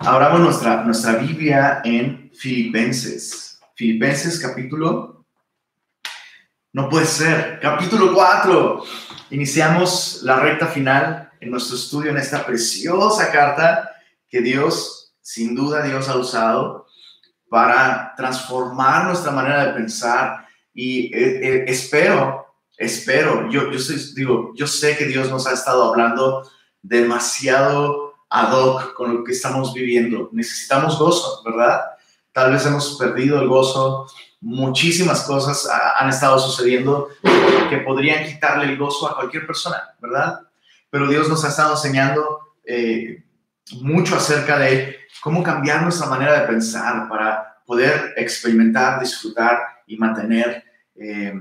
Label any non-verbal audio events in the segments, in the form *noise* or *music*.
Abramos nuestra, nuestra Biblia en Filipenses. Filipenses capítulo... No puede ser. Capítulo 4. Iniciamos la recta final en nuestro estudio en esta preciosa carta que Dios, sin duda Dios ha usado para transformar nuestra manera de pensar y eh, eh, espero, espero, yo, yo digo, yo sé que Dios nos ha estado hablando demasiado ad hoc con lo que estamos viviendo. Necesitamos gozo, ¿verdad? Tal vez hemos perdido el gozo. Muchísimas cosas han estado sucediendo que podrían quitarle el gozo a cualquier persona, ¿verdad? Pero Dios nos ha estado enseñando eh, mucho acerca de cómo cambiar nuestra manera de pensar para poder experimentar, disfrutar y mantener eh,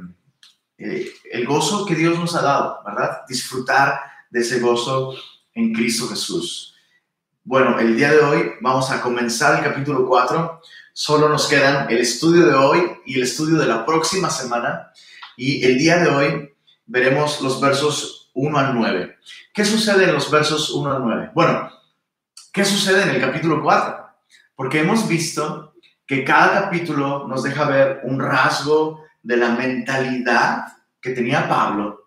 eh, el gozo que Dios nos ha dado, ¿verdad? Disfrutar de ese gozo en Cristo Jesús. Bueno, el día de hoy vamos a comenzar el capítulo 4. Solo nos quedan el estudio de hoy y el estudio de la próxima semana. Y el día de hoy veremos los versos 1 al 9. ¿Qué sucede en los versos 1 al 9? Bueno, ¿qué sucede en el capítulo 4? Porque hemos visto que cada capítulo nos deja ver un rasgo de la mentalidad que tenía Pablo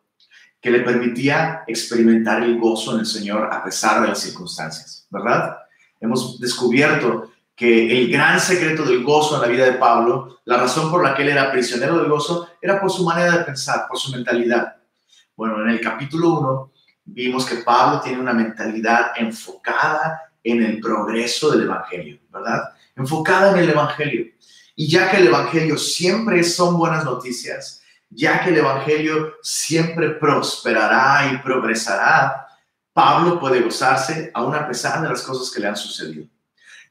que le permitía experimentar el gozo en el Señor a pesar de las circunstancias, ¿verdad? Hemos descubierto que el gran secreto del gozo en la vida de Pablo, la razón por la que él era prisionero del gozo, era por su manera de pensar, por su mentalidad. Bueno, en el capítulo 1 vimos que Pablo tiene una mentalidad enfocada en el progreso del Evangelio, ¿verdad? Enfocada en el Evangelio. Y ya que el Evangelio siempre son buenas noticias, ya que el Evangelio siempre prosperará y progresará, Pablo puede gozarse aún a pesar de las cosas que le han sucedido.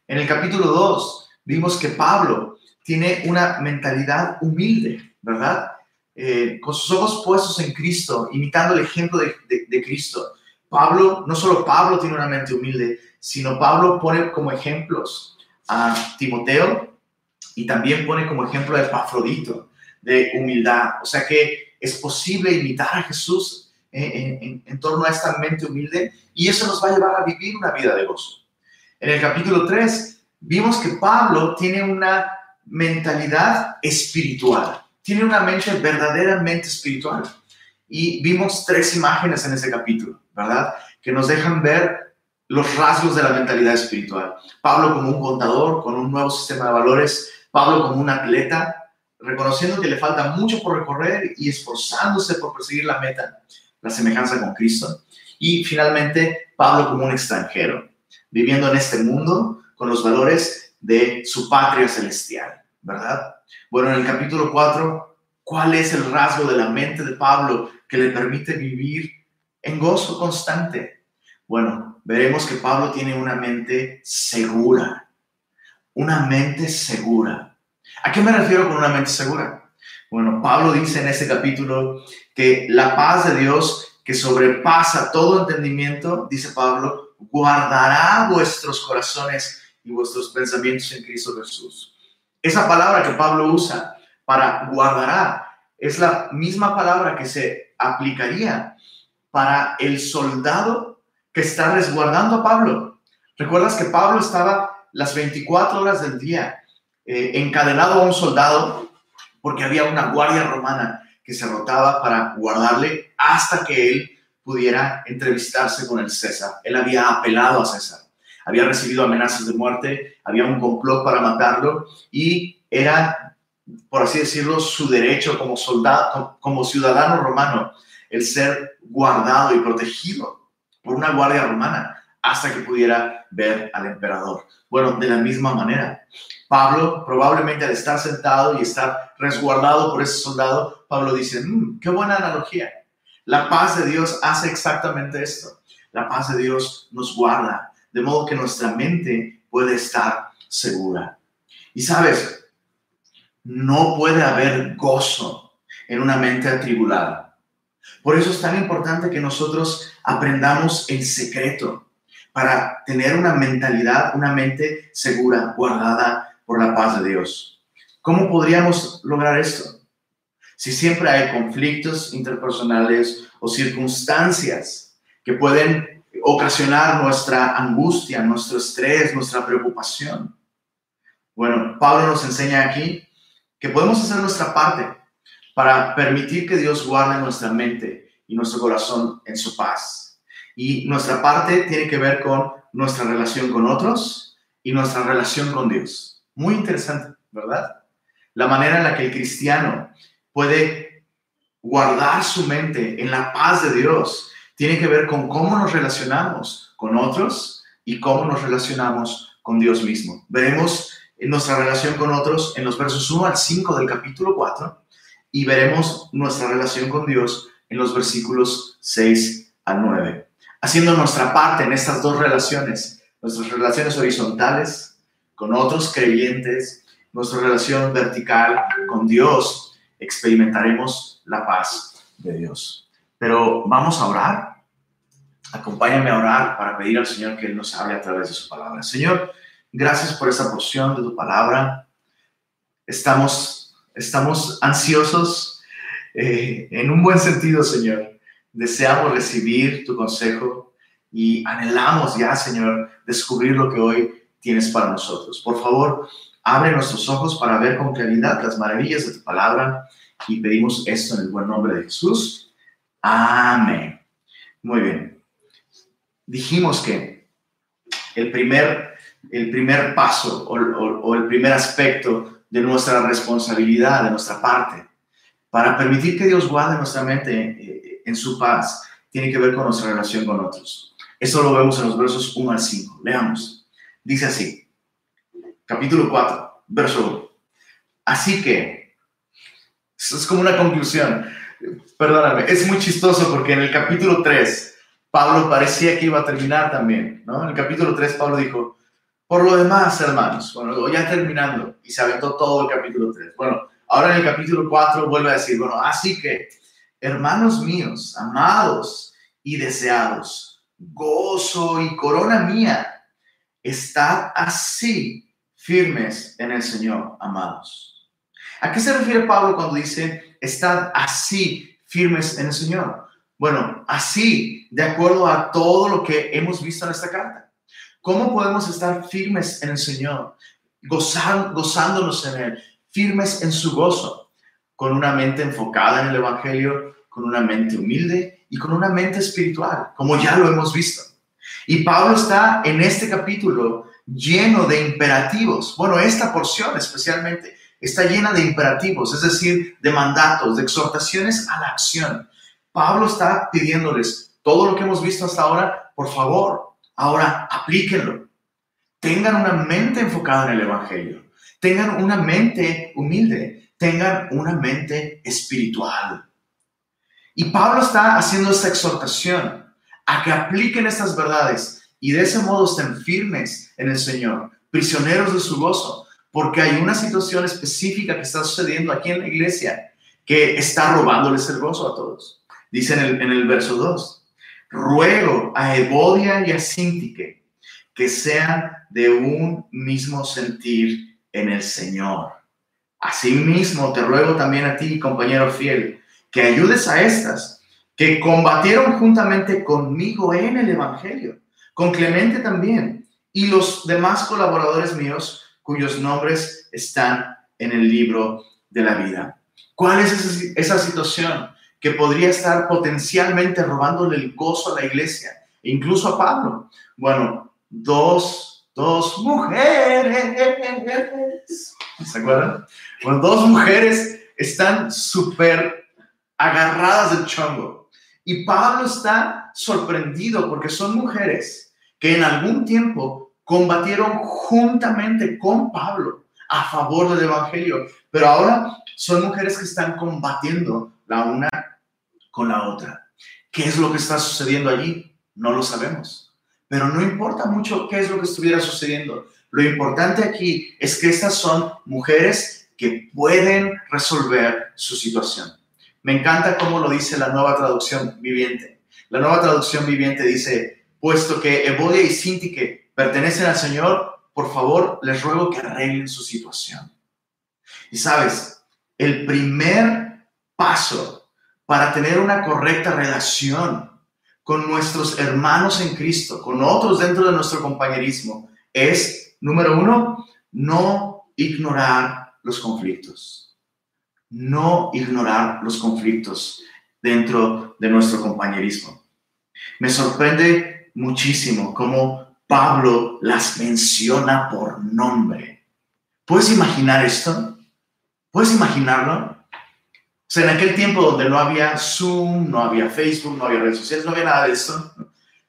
En el capítulo 2 vimos que Pablo tiene una mentalidad humilde, ¿verdad? Eh, con sus ojos puestos en Cristo, imitando el ejemplo de, de Cristo. Pablo, no solo Pablo tiene una mente humilde, sino Pablo pone como ejemplos a Timoteo y también pone como ejemplo a Epafrodito de humildad. O sea que es posible imitar a Jesús en, en, torno a esta mente humilde y eso nos va a llevar a vivir una vida de gozo. En el capítulo 3 vimos que Pablo tiene una mentalidad espiritual, tiene una mente verdaderamente espiritual. Y vimos tres imágenes en ese capítulo, ¿verdad? Que nos dejan ver los rasgos de la mentalidad espiritual. Pablo como un contador, con un nuevo sistema de valores, Pablo como un atleta, reconociendo que le falta mucho por recorrer y esforzándose por perseguir la meta, la semejanza con Cristo. Y finalmente, Pablo como un extranjero, viviendo en este mundo con los valores de su patria celestial, ¿verdad? Bueno, en el capítulo 4, ¿cuál es el rasgo de la mente de Pablo que le permite vivir en gozo constante? Bueno, veremos que Pablo tiene una mente segura, una mente segura ¿A qué me refiero con una mente segura? Bueno, Pablo dice en este capítulo que la paz de Dios que sobrepasa todo entendimiento, dice Pablo, guardará vuestros corazones y vuestros pensamientos en Cristo Jesús. Esa palabra que Pablo usa para guardará es la misma palabra que se aplicaría para el soldado que está resguardando a Pablo. ¿Recuerdas que Pablo estaba las 24 horas del día eh, encadenado a un soldado porque había una guardia romana que se rotaba para guardarle hasta que él pudiera entrevistarse con el César. Él había apelado a César, había recibido amenazas de muerte, había un complot para matarlo y era, por así decirlo, su derecho como soldado, como ciudadano romano, el ser guardado y protegido por una guardia romana hasta que pudiera ver al emperador. Bueno, de la misma manera, Pablo probablemente al estar sentado y estar resguardado por ese soldado, Pablo dice, mm, qué buena analogía. La paz de Dios hace exactamente esto. La paz de Dios nos guarda, de modo que nuestra mente puede estar segura. Y sabes, no puede haber gozo en una mente atribulada. Por eso es tan importante que nosotros aprendamos el secreto para tener una mentalidad, una mente segura, guardada por la paz de Dios. ¿Cómo podríamos lograr esto? Si siempre hay conflictos interpersonales o circunstancias que pueden ocasionar nuestra angustia, nuestro estrés, nuestra preocupación. Bueno, Pablo nos enseña aquí que podemos hacer nuestra parte para permitir que Dios guarde nuestra mente y nuestro corazón en su paz. Y nuestra parte tiene que ver con nuestra relación con otros y nuestra relación con Dios. Muy interesante, ¿verdad? La manera en la que el cristiano puede guardar su mente en la paz de Dios tiene que ver con cómo nos relacionamos con otros y cómo nos relacionamos con Dios mismo. Veremos nuestra relación con otros en los versos 1 al 5 del capítulo 4 y veremos nuestra relación con Dios en los versículos 6 al 9. Haciendo nuestra parte en estas dos relaciones, nuestras relaciones horizontales con otros creyentes, nuestra relación vertical con Dios, experimentaremos la paz de Dios. Pero vamos a orar. Acompáñame a orar para pedir al Señor que Él nos hable a través de su palabra. Señor, gracias por esta porción de tu palabra. Estamos, estamos ansiosos eh, en un buen sentido, Señor. Deseamos recibir tu consejo y anhelamos ya, Señor, descubrir lo que hoy tienes para nosotros. Por favor, abre nuestros ojos para ver con claridad las maravillas de tu palabra y pedimos esto en el buen nombre de Jesús. Amén. Muy bien. Dijimos que el primer, el primer paso o, o el primer aspecto de nuestra responsabilidad, de nuestra parte, para permitir que Dios guarde nuestra mente eh, en su paz, tiene que ver con nuestra relación con otros. Eso lo vemos en los versos 1 al 5. Leamos. Dice así, capítulo 4, verso 1. Así que, es como una conclusión, perdóname, es muy chistoso porque en el capítulo 3, Pablo parecía que iba a terminar también, ¿no? En el capítulo 3, Pablo dijo, por lo demás, hermanos, bueno, ya terminando, y se aventó todo el capítulo 3. Bueno, ahora en el capítulo 4 vuelve a decir, bueno, así que, hermanos míos, amados y deseados, gozo y corona mía, Estad así firmes en el Señor, amados. ¿A qué se refiere Pablo cuando dice, estad así firmes en el Señor? Bueno, así, de acuerdo a todo lo que hemos visto en esta carta. ¿Cómo podemos estar firmes en el Señor, gozándonos en Él, firmes en su gozo, con una mente enfocada en el Evangelio, con una mente humilde y con una mente espiritual, como ya lo hemos visto? Y Pablo está en este capítulo lleno de imperativos. Bueno, esta porción especialmente está llena de imperativos, es decir, de mandatos, de exhortaciones a la acción. Pablo está pidiéndoles todo lo que hemos visto hasta ahora, por favor, ahora aplíquenlo. Tengan una mente enfocada en el Evangelio. Tengan una mente humilde. Tengan una mente espiritual. Y Pablo está haciendo esta exhortación a que apliquen estas verdades y de ese modo estén firmes en el Señor, prisioneros de su gozo, porque hay una situación específica que está sucediendo aquí en la iglesia que está robándoles el gozo a todos. Dice en el, verso 2, ruego a Evodia y a Sintique que sean de un mismo sentir en el Señor. Asimismo, te ruego también a ti, compañero fiel, que ayudes a estas que combatieron juntamente conmigo en el Evangelio, con Clemente también, y los demás colaboradores míos cuyos nombres están en el libro de la vida. ¿Cuál es esa, situación que podría estar potencialmente robándole el gozo a la iglesia, e incluso a Pablo? Bueno, dos, dos mujeres, ¿se acuerdan? Bueno, dos mujeres están súper agarradas del chongo y Pablo está sorprendido porque son mujeres que en algún tiempo combatieron juntamente con Pablo a favor del Evangelio, pero ahora son mujeres que están combatiendo la una con la otra. ¿Qué es lo que está sucediendo allí? No lo sabemos. Pero no importa mucho qué es lo que estuviera sucediendo. Lo importante aquí es que estas son mujeres que pueden resolver su situación. Me encanta cómo lo dice la nueva traducción viviente. La nueva traducción viviente dice, puesto que Evodia y Sintique pertenecen al Señor, por favor, les ruego que arreglen su situación. Y sabes, el primer paso para tener una correcta relación con nuestros hermanos en Cristo, con otros dentro de nuestro compañerismo, es, número uno, no ignorar los conflictos. No ignorar los conflictos dentro de nuestro compañerismo. Me sorprende muchísimo cómo Pablo las menciona por nombre. ¿Puedes imaginar esto? ¿Puedes imaginarlo? O sea, en aquel tiempo donde no había Zoom, no había Facebook, no había redes sociales, no había nada de eso,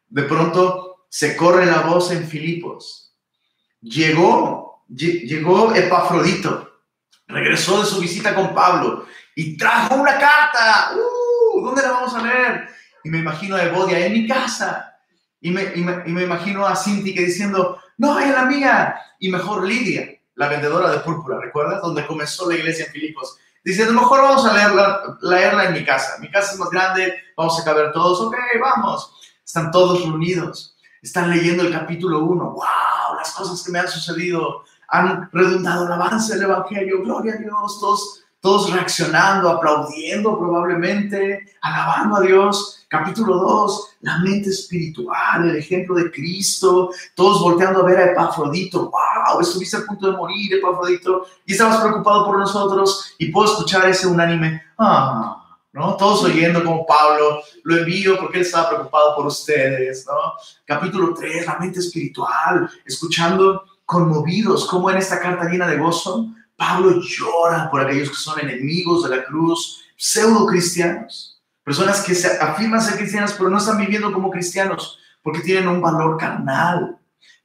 de pronto se corre la voz en Filipos. Llegó, llegó Epafrodito, regresó de su visita con Pablo y trajo una carta. ¡Uh! ¿Dónde la vamos a leer? Y me imagino a Evodia en mi casa. Y me, imagino a Cinti que diciendo, no, es la mía. Y mejor Lidia, la vendedora de púrpura, ¿recuerdas? Donde comenzó la iglesia en Filipos Dice, a lo mejor vamos a leerla, leerla en mi casa. Mi casa es más grande, vamos a caber todos. Ok, vamos. Están todos reunidos. Están leyendo el capítulo 1. ¡Wow! Las cosas que me han sucedido han redundado el avance del Evangelio. Gloria a Dios. Todos, todos reaccionando, aplaudiendo probablemente, alabando a Dios. Capítulo 2, la mente espiritual, el ejemplo de Cristo, todos volteando a ver a Epafrodito. ¡Wow! Estuviste a punto de morir, Epafrodito, y estabas preocupado por nosotros. Y puedo escuchar ese unánime, ¡ah! ¿no? Todos oyendo como Pablo, lo envío porque él estaba preocupado por ustedes, ¿no? Capítulo 3, la mente espiritual, escuchando conmovidos, como en esta carta llena de gozo, Pablo llora por aquellos que son enemigos de la cruz, pseudo cristianos Personas que se afirman ser cristianas, pero no están viviendo como cristianos porque tienen un valor carnal.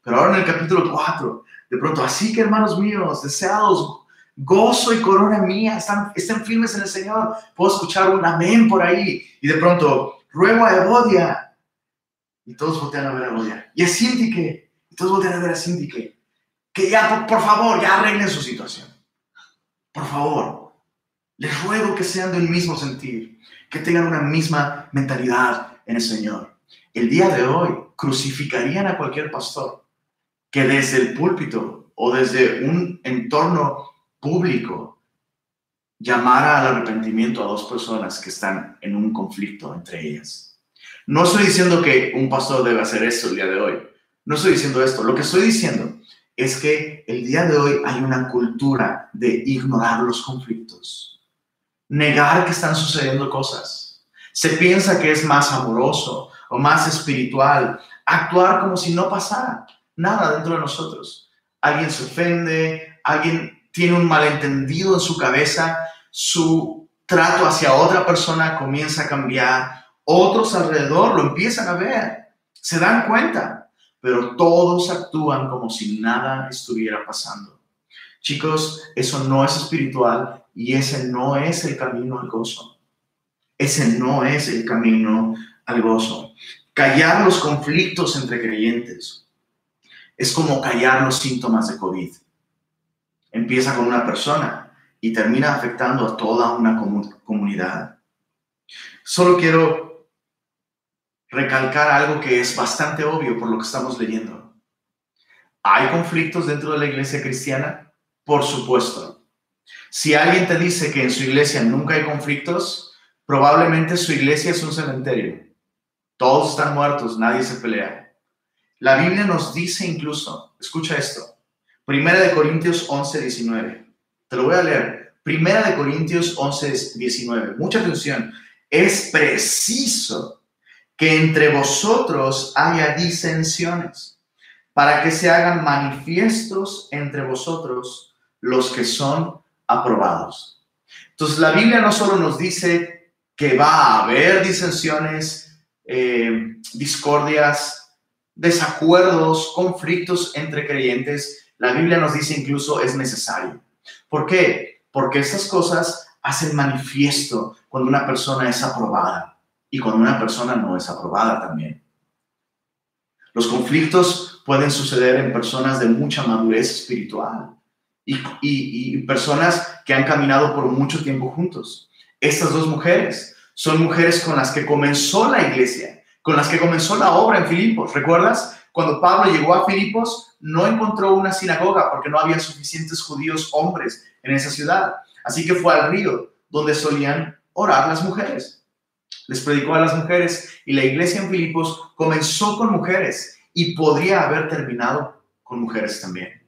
Pero ahora en el capítulo 4, de pronto, así que hermanos míos, deseados, gozo y corona mía, están, estén firmes en el Señor. Puedo escuchar un amén por ahí. Y de pronto, ruego a Evodia. Y todos voltean a ver a Evodia. Y a Sintique. Y todos voltean a ver a Sintique. Que ya, por, favor, ya arreglen su situación. Por favor. Les ruego que sean del mismo sentir que tengan una misma mentalidad en el Señor. El día de hoy crucificarían a cualquier pastor que desde el púlpito o desde un entorno público llamara al arrepentimiento a dos personas que están en un conflicto entre ellas. No estoy diciendo que un pastor debe hacer eso el día de hoy. No estoy diciendo esto. Lo que estoy diciendo es que el día de hoy hay una cultura de ignorar los conflictos negar que están sucediendo cosas. Se piensa que es más amoroso o más espiritual actuar como si no pasara nada dentro de nosotros. Alguien se ofende, alguien tiene un malentendido en su cabeza, su trato hacia otra persona comienza a cambiar, otros alrededor lo empiezan a ver, se dan cuenta, pero todos actúan como si nada estuviera pasando. Chicos, eso no es espiritual y ese no es el camino al gozo. Ese no es el camino al gozo. Callar los conflictos entre creyentes es como callar los síntomas de COVID. Empieza con una persona y termina afectando a toda una comunidad. Solo quiero recalcar algo que es bastante obvio por lo que estamos leyendo. ¿Hay conflictos dentro de la iglesia cristiana? Por supuesto. Si alguien te dice que en su iglesia nunca hay conflictos, probablemente su iglesia es un cementerio. Todos están muertos, nadie se pelea. La Biblia nos dice incluso, escucha esto, Primera de Corintios 11, 19. Te lo voy a leer. Primera de Corintios 11, 19. Mucha atención. Es preciso que entre vosotros haya disensiones para que se hagan manifiestos entre vosotros los que son aprobados. Entonces la Biblia no solo nos dice que va a haber disensiones, eh, discordias, desacuerdos, conflictos entre creyentes, la Biblia nos dice incluso es necesario. ¿Por qué? Porque estas cosas hacen manifiesto cuando una persona es aprobada y cuando una persona no es aprobada también. Los conflictos pueden suceder en personas de mucha madurez espiritual y, personas que han caminado por mucho tiempo juntos. Estas dos mujeres son mujeres con las que comenzó la iglesia, con las que comenzó la obra en Filipos. ¿Recuerdas? Cuando Pablo llegó a Filipos, no encontró una sinagoga porque no había suficientes judíos hombres en esa ciudad. Así que fue al río donde solían orar las mujeres. Les predicó a las mujeres y la iglesia en Filipos comenzó con mujeres y podría haber terminado con mujeres también.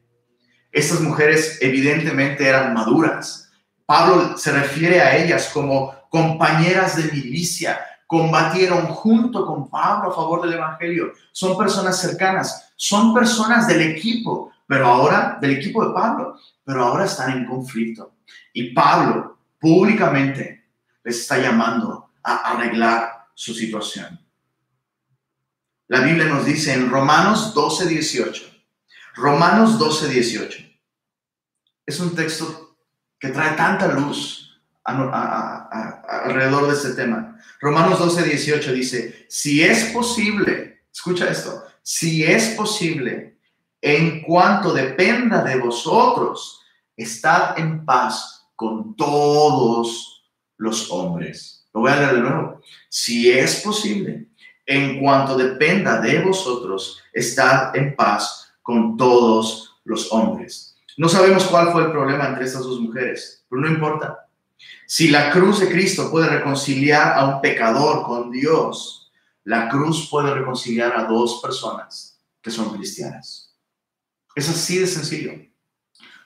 Estas mujeres evidentemente eran maduras. Pablo se refiere a ellas como compañeras de milicia, combatieron junto con Pablo a favor del Evangelio. Son personas cercanas, son personas del equipo, pero ahora, del equipo de Pablo, pero ahora están en conflicto. Y Pablo públicamente les está llamando a arreglar su situación. La Biblia nos dice en Romanos 12, 18. Romanos 12, 18. Es un texto que trae tanta luz alrededor de este tema. Romanos 12, 18 dice, si es posible, escucha esto, si es posible, en cuanto dependa de vosotros, estad en paz con todos los hombres. Voy a leer de nuevo. Si es posible, en cuanto dependa de vosotros, estad en paz con todos los hombres. No sabemos cuál fue el problema entre estas dos mujeres, pero no importa. Si la cruz de Cristo puede reconciliar a un pecador con Dios, la cruz puede reconciliar a dos personas que son cristianas. Es así de sencillo.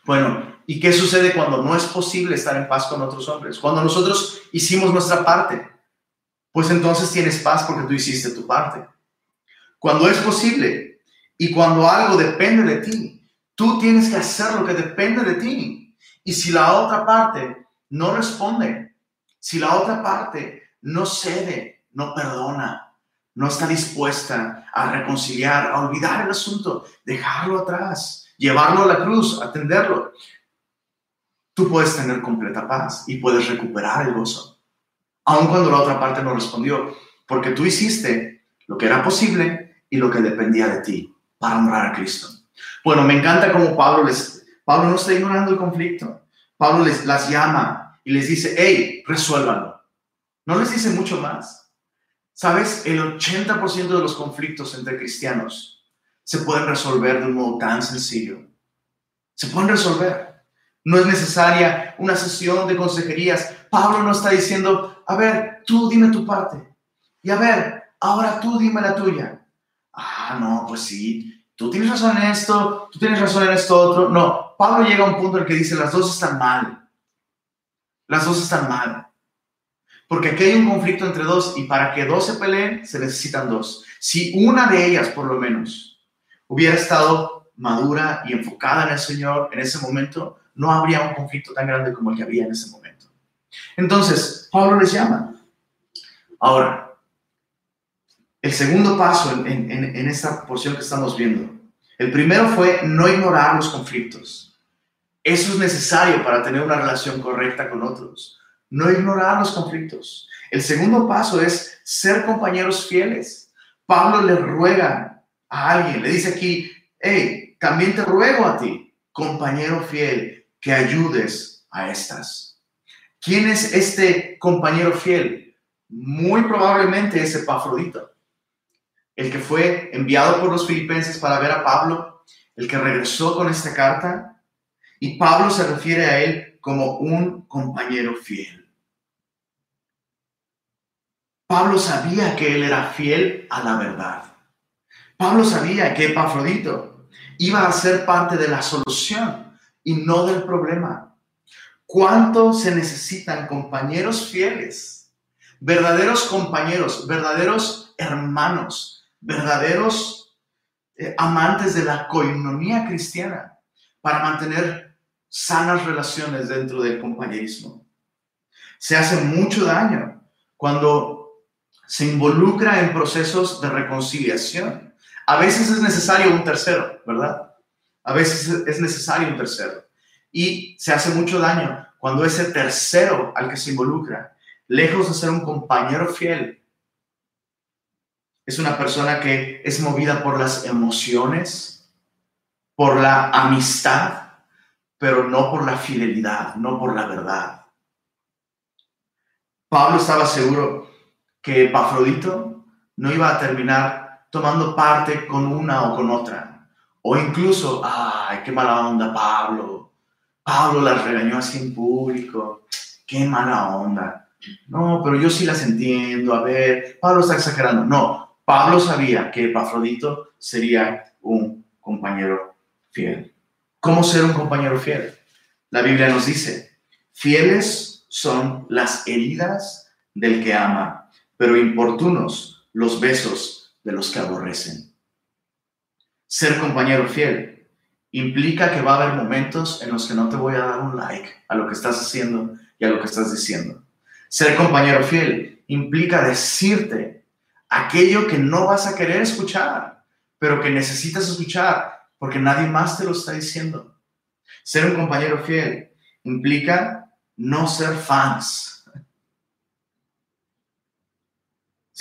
Bueno, ¿y qué sucede cuando no es posible estar en paz con otros hombres? Cuando nosotros hicimos nuestra parte, pues entonces tienes paz porque tú hiciste tu parte. Cuando es posible y cuando algo depende de ti, tú tienes que hacer lo que depende de ti. Y si la otra parte no responde, si la otra parte no cede, no perdona, no está dispuesta a reconciliar, a olvidar el asunto, dejarlo atrás, llevarlo a la cruz, atenderlo, tú puedes tener completa paz y puedes recuperar el gozo, aun cuando la otra parte no respondió, porque tú hiciste lo que era posible y lo que dependía de ti para honrar a Cristo. Bueno, me encanta cómo Pablo les, Pablo no está ignorando el conflicto. Pablo les las llama y les dice, hey, resuélvanlo. No les dice mucho más. ¿Sabes? El 80% de los conflictos entre cristianos se pueden resolver de un modo tan sencillo. Se pueden resolver. No es necesaria una sesión de consejerías. Pablo no está diciendo, a ver, tú dime tu parte. Y a ver, ahora tú dime la tuya. Ah, no, pues sí, tú tienes razón en esto, tú tienes razón en esto otro. No, Pablo llega a un punto en el que dice, las dos están mal. Las dos están mal. Porque aquí hay un conflicto entre dos y para que dos se peleen se necesitan dos. Si una de ellas, por lo menos, hubiera estado madura y enfocada en el Señor en ese momento, no habría un conflicto tan grande como el que había en ese momento. Entonces, Pablo les llama. Ahora, el segundo paso en, en esta porción que estamos viendo, el primero fue no ignorar los conflictos. Eso es necesario para tener una relación correcta con otros. No ignorar los conflictos. El segundo paso es ser compañeros fieles. Pablo le ruega a alguien, le dice aquí, hey, también te ruego a ti, compañero fiel, que ayudes a estas. ¿Quién es este compañero fiel? Muy probablemente es Epafrodito, el que fue enviado por los filipenses para ver a Pablo, el que regresó con esta carta y Pablo se refiere a él como un compañero fiel. Pablo sabía que él era fiel a la verdad. Pablo sabía que Epafrodito iba a ser parte de la solución y no del problema. ¿Cuánto se necesitan compañeros fieles? Verdaderos compañeros, verdaderos hermanos, verdaderos eh, amantes de la coinonía cristiana para mantener sanas relaciones dentro del compañerismo. Se hace mucho daño cuando se involucra en procesos de reconciliación. A veces es necesario un tercero, ¿verdad? A veces es necesario un tercero. Y se hace mucho daño cuando ese tercero al que se involucra, lejos de ser un compañero fiel, es una persona que es movida por las emociones, por la amistad, pero no por la fidelidad, no por la verdad. Pablo estaba seguro que Epafrodito no iba a terminar tomando parte con una o con otra. O incluso, ay, qué mala onda Pablo. Pablo la regañó así en público. Qué mala onda. No, pero yo sí las entiendo. A ver, Pablo está exagerando. No, Pablo sabía que Epafrodito sería un compañero fiel. ¿Cómo ser un compañero fiel? La Biblia nos dice, fieles son las heridas del que ama, pero importunos los besos de los que aborrecen. Ser compañero fiel implica que va a haber momentos en los que no te voy a dar un like a lo que estás haciendo y a lo que estás diciendo. Ser compañero fiel implica decirte aquello que no vas a querer escuchar, pero que necesitas escuchar porque nadie más te lo está diciendo. Ser un compañero fiel implica no ser fans,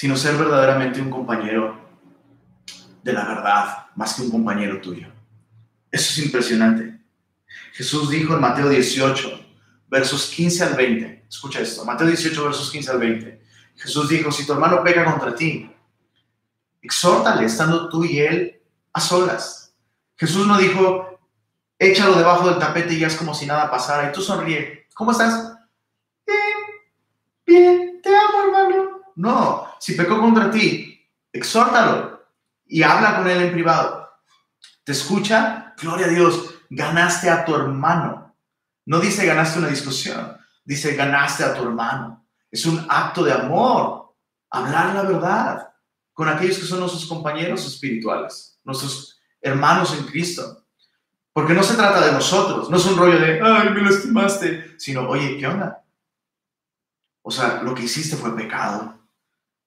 sino ser verdaderamente un compañero de la verdad, más que un compañero tuyo. Eso es impresionante. Jesús dijo en Mateo 18, versos 15 al 20. Escucha esto, Mateo 18, versos 15 al 20. Jesús dijo, si tu hermano peca contra ti, exhórtale estando tú y él a solas. Jesús no dijo, échalo debajo del tapete y es como si nada pasara. Y tú sonríe. ¿Cómo estás? Bien, bien, te amo, hermano. No, si pecó contra ti, exhórtalo y habla con él en privado. ¿Te escucha? Gloria a Dios, ganaste a tu hermano. No dice ganaste una discusión, dice ganaste a tu hermano. Es un acto de amor, hablar la verdad con aquellos que son nuestros compañeros espirituales, nuestros hermanos en Cristo. Porque no se trata de nosotros, no es un rollo de, ay, me lastimaste, sino, oye, ¿qué onda? O sea, lo que hiciste fue pecado.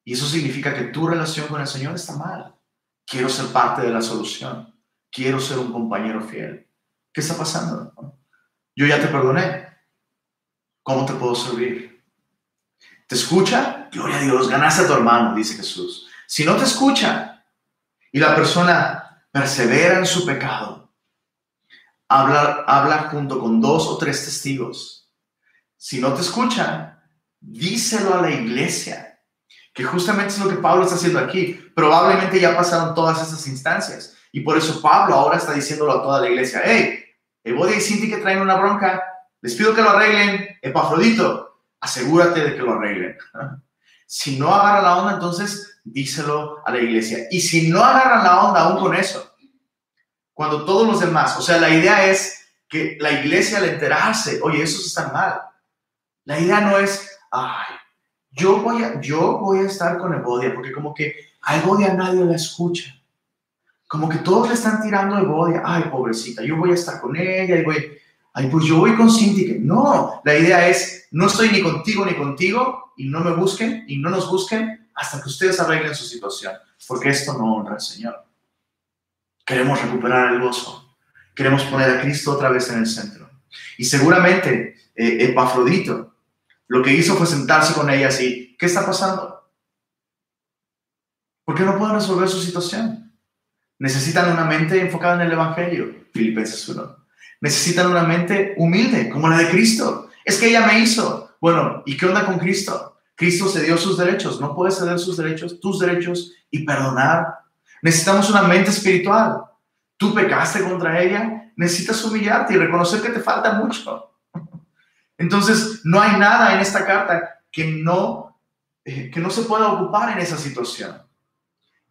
Y eso significa que tu relación con el Señor está mal. Quiero ser parte de la solución. Quiero ser un compañero fiel. ¿Qué está pasando? Yo ya te perdoné. ¿Cómo te puedo servir? ¿Te escucha? Gloria a Dios, ganaste a tu hermano, dice Jesús. Si no te escucha y la persona persevera en su pecado, habla, habla junto con dos o tres testigos. Si no te escucha, díselo a la iglesia, que justamente es lo que Pablo está haciendo aquí. Probablemente ya pasaron todas esas instancias y por eso Pablo ahora está diciéndolo a toda la iglesia, hey, Evodia y Cinti que traen una bronca, les pido que lo arreglen. Epafrodito, asegúrate de que lo arreglen. *laughs* Si no agarra la onda, entonces díselo a la iglesia. Y si no agarran la onda aún con eso, cuando todos los demás, o sea, la idea es que la iglesia al enterarse, oye, esos están mal. La idea no es, ay, yo voy a, yo voy a estar con Evodia, porque como que a Evodia nadie la escucha como que todos le están tirando de bodia. Ay, pobrecita, yo voy a estar con ella y voy. Ay, pues yo voy con Cindy. No, la idea es, no estoy ni contigo ni contigo y no me busquen y no nos busquen hasta que ustedes arreglen su situación, porque esto no honra al Señor. Queremos recuperar el gozo. Queremos poner a Cristo otra vez en el centro. Y seguramente eh, Epafrodito lo que hizo fue sentarse con ella así. ¿Qué está pasando? ¿Por qué no pueden resolver su situación? Necesitan una mente enfocada en el Evangelio, Filipenses 1. Necesitan una mente humilde, como la de Cristo. Es que ella me hizo. Bueno, ¿y qué onda con Cristo? Cristo cedió sus derechos. No puedes ceder sus derechos, tus derechos y perdonar. Necesitamos una mente espiritual. Tú pecaste contra ella, necesitas humillarte y reconocer que te falta mucho. Entonces, no hay nada en esta carta que no, eh, que no se pueda ocupar en esa situación.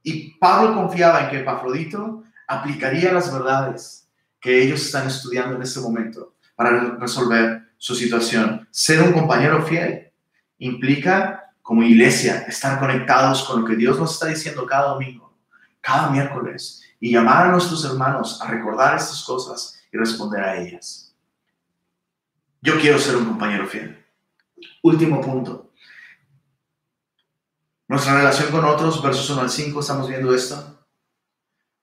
Y Pablo confiaba en que Epafrodito aplicaría las verdades que ellos están estudiando en este momento para resolver su situación. Ser un compañero fiel implica, como iglesia, estar conectados con lo que Dios nos está diciendo cada domingo, cada miércoles, y llamar a nuestros hermanos a recordar estas cosas y responder a ellas. Yo quiero ser un compañero fiel. Último punto. Nuestra relación con otros, versos 1 al 5, estamos viendo esto.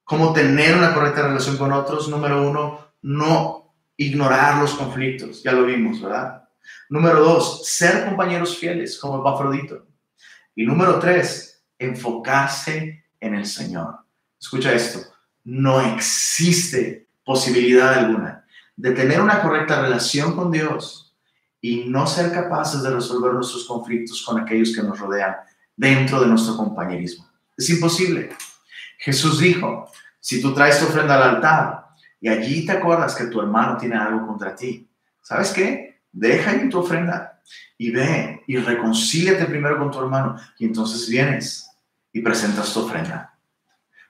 Cómo tener una correcta relación con otros. Número uno, no ignorar los conflictos. Ya lo vimos, ¿verdad? Número dos, ser compañeros fieles, como Epafrodito. Y número tres, enfocarse en el Señor. Escucha esto, no existe posibilidad alguna de tener una correcta relación con Dios y no ser capaces de resolver nuestros conflictos con aquellos que nos rodean dentro de nuestro compañerismo. Es imposible. Jesús dijo, si tú traes tu ofrenda al altar y allí te acuerdas que tu hermano tiene algo contra ti, ¿sabes qué? deja ahí tu ofrenda y ve y reconcíliate primero con tu hermano y entonces vienes y presentas tu ofrenda.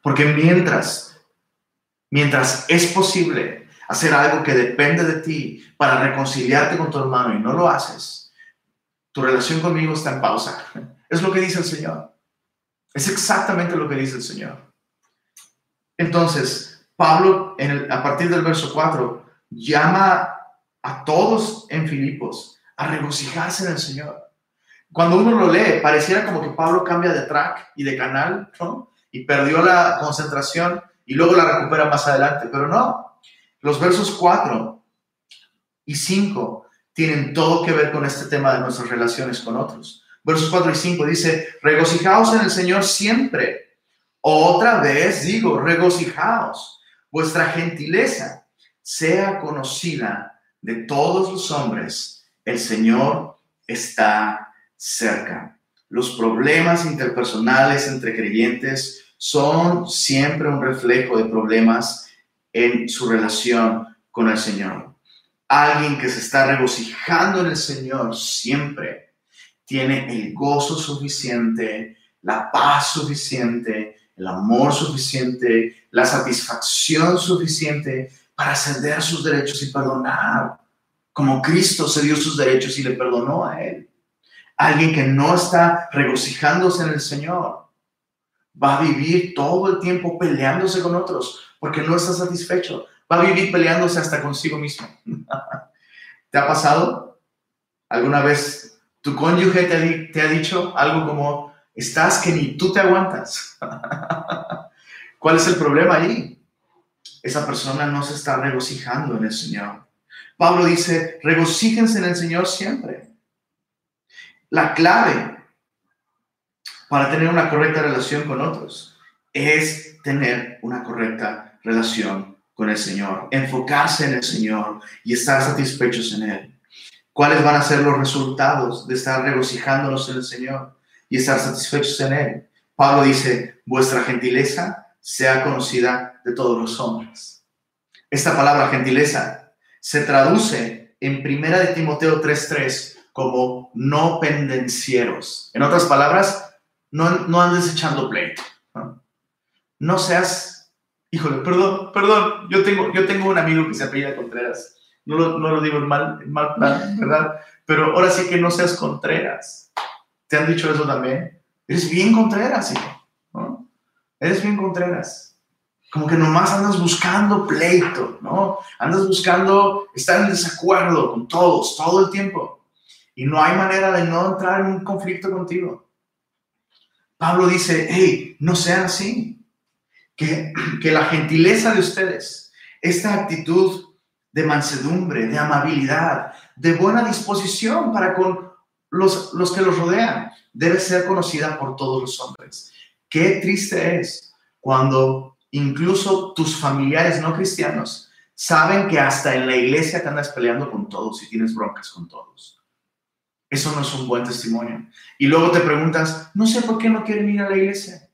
Porque mientras, mientras es posible hacer algo que depende de ti para reconciliarte con tu hermano y no lo haces, tu relación conmigo está en pausa. *laughs* Es lo que dice el Señor. Es exactamente lo que dice el Señor. Entonces, Pablo, a partir del verso 4, llama a todos en Filipos a regocijarse en el Señor. Cuando uno lo lee, pareciera como que Pablo cambia de track y de canal. Y perdió la concentración y luego la recupera más adelante, pero no. Los versos 4 y 5 tienen todo que ver con este tema de nuestras relaciones con otros. Versos 4 y 5 dice, regocijaos en el Señor siempre. Otra vez digo, regocijaos vuestra gentileza sea conocida de todos los hombres. El Señor está cerca. Los problemas interpersonales entre creyentes son siempre un reflejo de problemas en su relación con el Señor. Alguien que se está regocijando en el Señor siempre tiene el gozo suficiente, la paz suficiente, el amor suficiente, la satisfacción suficiente para ceder sus derechos y perdonar, como Cristo cedió sus derechos y le perdonó a él. Alguien que no está regocijándose en el Señor va a vivir todo el tiempo peleándose con otros porque no está satisfecho. Va a vivir peleándose hasta consigo mismo. *laughs* ¿Te ha pasado? ¿Alguna vez tu cónyuge te, ha dicho algo como, Estás que ni tú te aguantas. *laughs* ¿Cuál es el problema ahí? Esa persona no se está regocijando en el Señor. Pablo dice, regocíjense en el Señor siempre. La clave para tener una correcta relación con otros es tener una correcta relación con el Señor, enfocarse en el Señor y estar satisfechos en Él. ¿Cuáles van a ser los resultados de estar regocijándonos en el Señor? y estar satisfechos en Él. Pablo dice, vuestra gentileza sea conocida de todos los hombres. Esta palabra gentileza se traduce en Primera de Timoteo 3.3 como no pendencieros. En otras palabras, no, no andes echando pleito. ¿no? seas, híjole, perdón, perdón, yo tengo, yo tengo un amigo que se apellida Contreras. No lo, no lo digo en mal, mal plan, ¿verdad? Pero ahora sí que no seas Contreras ¿Te han dicho eso también? Eres bien contreras, hijo. ¿no? Eres bien contreras. Como que nomás andas buscando pleito, ¿no? Andas buscando estar en desacuerdo con todos, todo el tiempo. Y no hay manera de no entrar en un conflicto contigo. Pablo dice, hey, no sean así. *clears throat* Que, la gentileza de ustedes, esta actitud de mansedumbre, de amabilidad, de buena disposición para con los, los que los rodean, debe ser conocida por todos los hombres. Qué triste es cuando incluso tus familiares no cristianos saben que hasta en la iglesia te andas peleando con todos y tienes broncas con todos. Eso no es un buen testimonio. Y luego te preguntas, no sé por qué no quieren ir a la iglesia.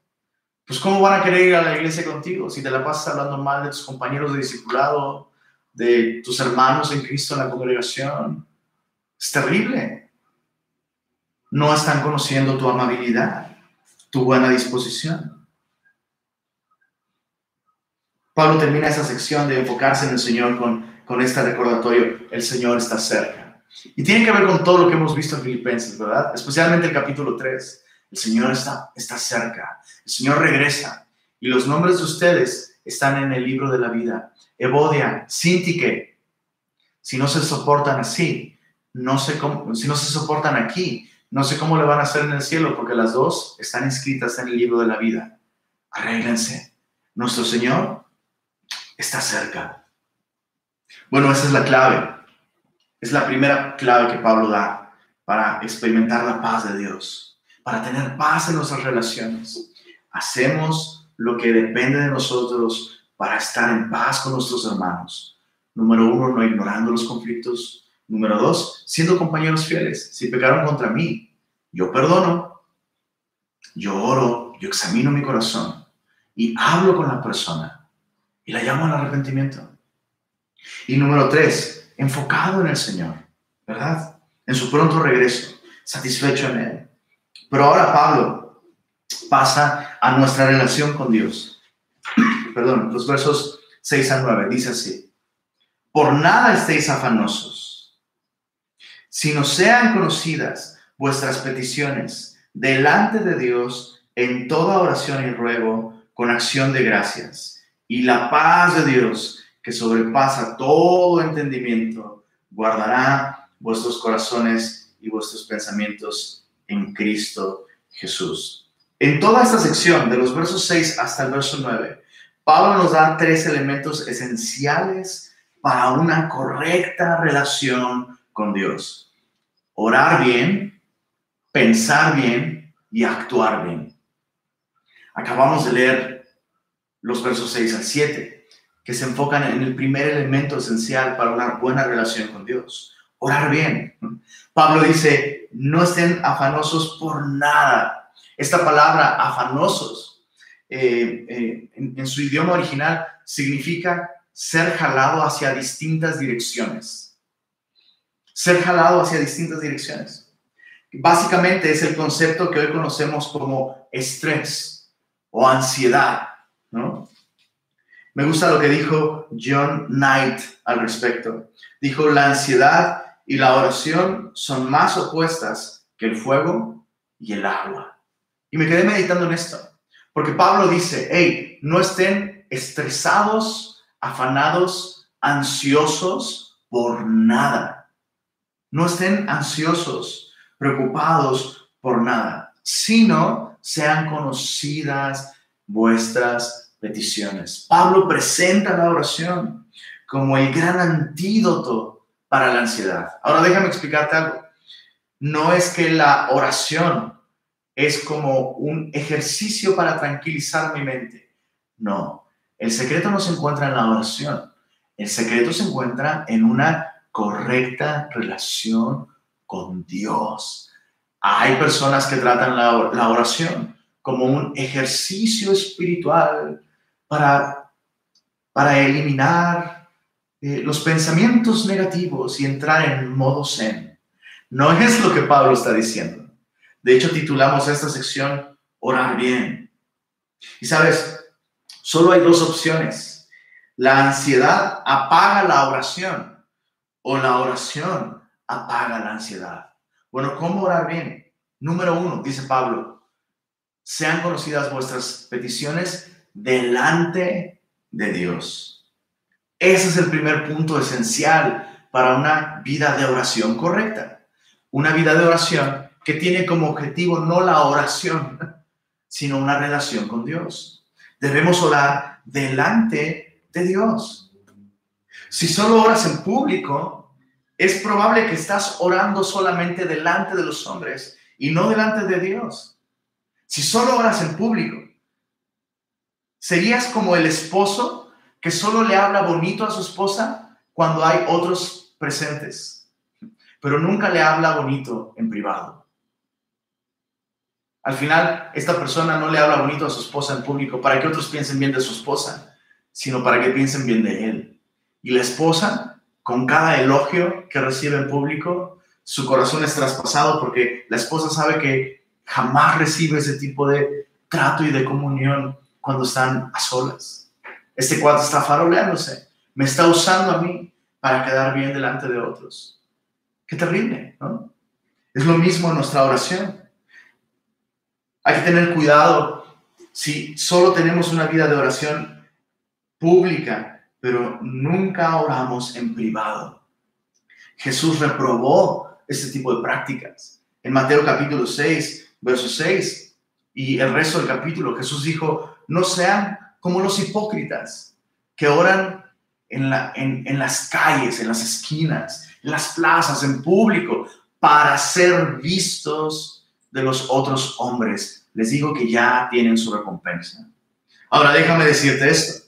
Pues ¿cómo van a querer ir a la iglesia contigo si te la pasas hablando mal de tus compañeros de discipulado, de tus hermanos en Cristo en la congregación? Es terrible no están conociendo tu amabilidad, tu buena disposición. Pablo termina esa sección de enfocarse en el Señor con, con este recordatorio, el Señor está cerca. Y tiene que ver con todo lo que hemos visto en Filipenses, ¿verdad? Especialmente el capítulo 3. El Señor está, está cerca, el Señor regresa. Y los nombres de ustedes están en el libro de la vida. Evodia, Sintique. Si no se soportan así, no sé cómo, si no se soportan aquí, no sé cómo le van a hacer en el cielo porque las dos están escritas en el libro de la vida. Arréglense. Nuestro Señor está cerca. Bueno, esa es la clave. Es la primera clave que Pablo da para experimentar la paz de Dios, para tener paz en nuestras relaciones. Hacemos lo que depende de nosotros para estar en paz con nuestros hermanos. Número uno, no ignorando los conflictos. Número dos, siendo compañeros fieles. Si pecaron contra mí, yo perdono, yo oro, yo examino mi corazón y hablo con la persona y la llamo al arrepentimiento. Y número tres, enfocado en el Señor. ¿verdad? En su pronto regreso, satisfecho en Él. Pero ahora Pablo pasa a nuestra relación con Dios. *clears throat* Perdón, los versos 6 a 9, dice así. Por nada estéis afanosos, sino sean conocidas vuestras peticiones delante de Dios en toda oración y ruego con acción de gracias. Y la paz de Dios, que sobrepasa todo entendimiento, guardará vuestros corazones y vuestros pensamientos en Cristo Jesús. En toda esta sección, de los versos 6 hasta el verso 9, Pablo nos da tres elementos esenciales para una correcta relación con Dios. Orar bien, pensar bien y actuar bien. Acabamos de leer los versos 6 al 7, que se enfocan en el primer elemento esencial para una buena relación con Dios, orar bien. Pablo dice, no estén afanosos por nada. Esta palabra afanosos eh, eh, en, su idioma original significa ser jalado hacia distintas direcciones. Ser jalado hacia distintas direcciones. Básicamente es el concepto que hoy conocemos como estrés o ansiedad, ¿no? Me gusta lo que dijo John Knight al respecto. Dijo, la ansiedad y la oración son más opuestas que el fuego y el agua. Y me quedé meditando en esto, porque Pablo dice, hey, no estén estresados, afanados, ansiosos por nada. No estén ansiosos, preocupados por nada, sino sean conocidas vuestras peticiones. Pablo presenta la oración como el gran antídoto para la ansiedad. Ahora déjame explicarte algo. No es que la oración es como un ejercicio para tranquilizar mi mente. No, el secreto no se encuentra en la oración. El secreto se encuentra en una correcta relación con Dios. Hay personas que tratan la, oración como un ejercicio espiritual para, para eliminar eh, los pensamientos negativos y entrar en modo zen. No es lo que Pablo está diciendo. De hecho, titulamos esta sección Orar bien. Y sabes, solo hay dos opciones. La ansiedad apaga la oración o la oración apaga la ansiedad. Bueno, ¿cómo orar bien? Número uno, dice Pablo, sean conocidas vuestras peticiones delante de Dios. Ese es el primer punto esencial para una vida de oración correcta. Una vida de oración que tiene como objetivo no la oración, *laughs* sino una relación con Dios. Debemos orar delante de Dios. Si solo oras en público, es probable que estás orando solamente delante de los hombres y no delante de Dios. Si solo oras en público, serías como el esposo que solo le habla bonito a su esposa cuando hay otros presentes, pero nunca le habla bonito en privado. Al final, esta persona no le habla bonito a su esposa en público para que otros piensen bien de su esposa, sino para que piensen bien de él. Y la esposa con cada elogio que recibe en público, su corazón es traspasado porque la esposa sabe que jamás recibe ese tipo de trato y de comunión cuando están a solas. Este cuadro está faroleándose, me está usando a mí para quedar bien delante de otros. Qué terrible, ¿no? Es lo mismo en nuestra oración. Hay que tener cuidado si solo tenemos una vida de oración pública pero nunca oramos en privado. Jesús reprobó este tipo de prácticas. En Mateo capítulo 6, verso 6 y el resto del capítulo, Jesús dijo, no sean como los hipócritas que oran en, en las calles, en las esquinas, en las plazas, en público, para ser vistos de los otros hombres. Les digo que ya tienen su recompensa. Ahora déjame decirte esto.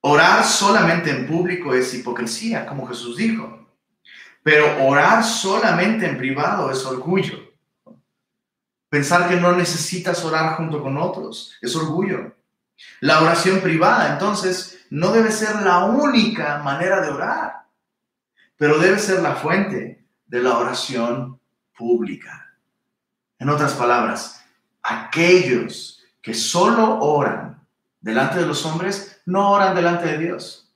Orar solamente en público es hipocresía, como Jesús dijo. Pero orar solamente en privado es orgullo. Pensar que no necesitas orar junto con otros es orgullo. La oración privada, entonces, no debe ser la única manera de orar. pero debe ser la fuente de la oración pública. En otras palabras, aquellos que solo oran delante de los hombres no oran delante de Dios.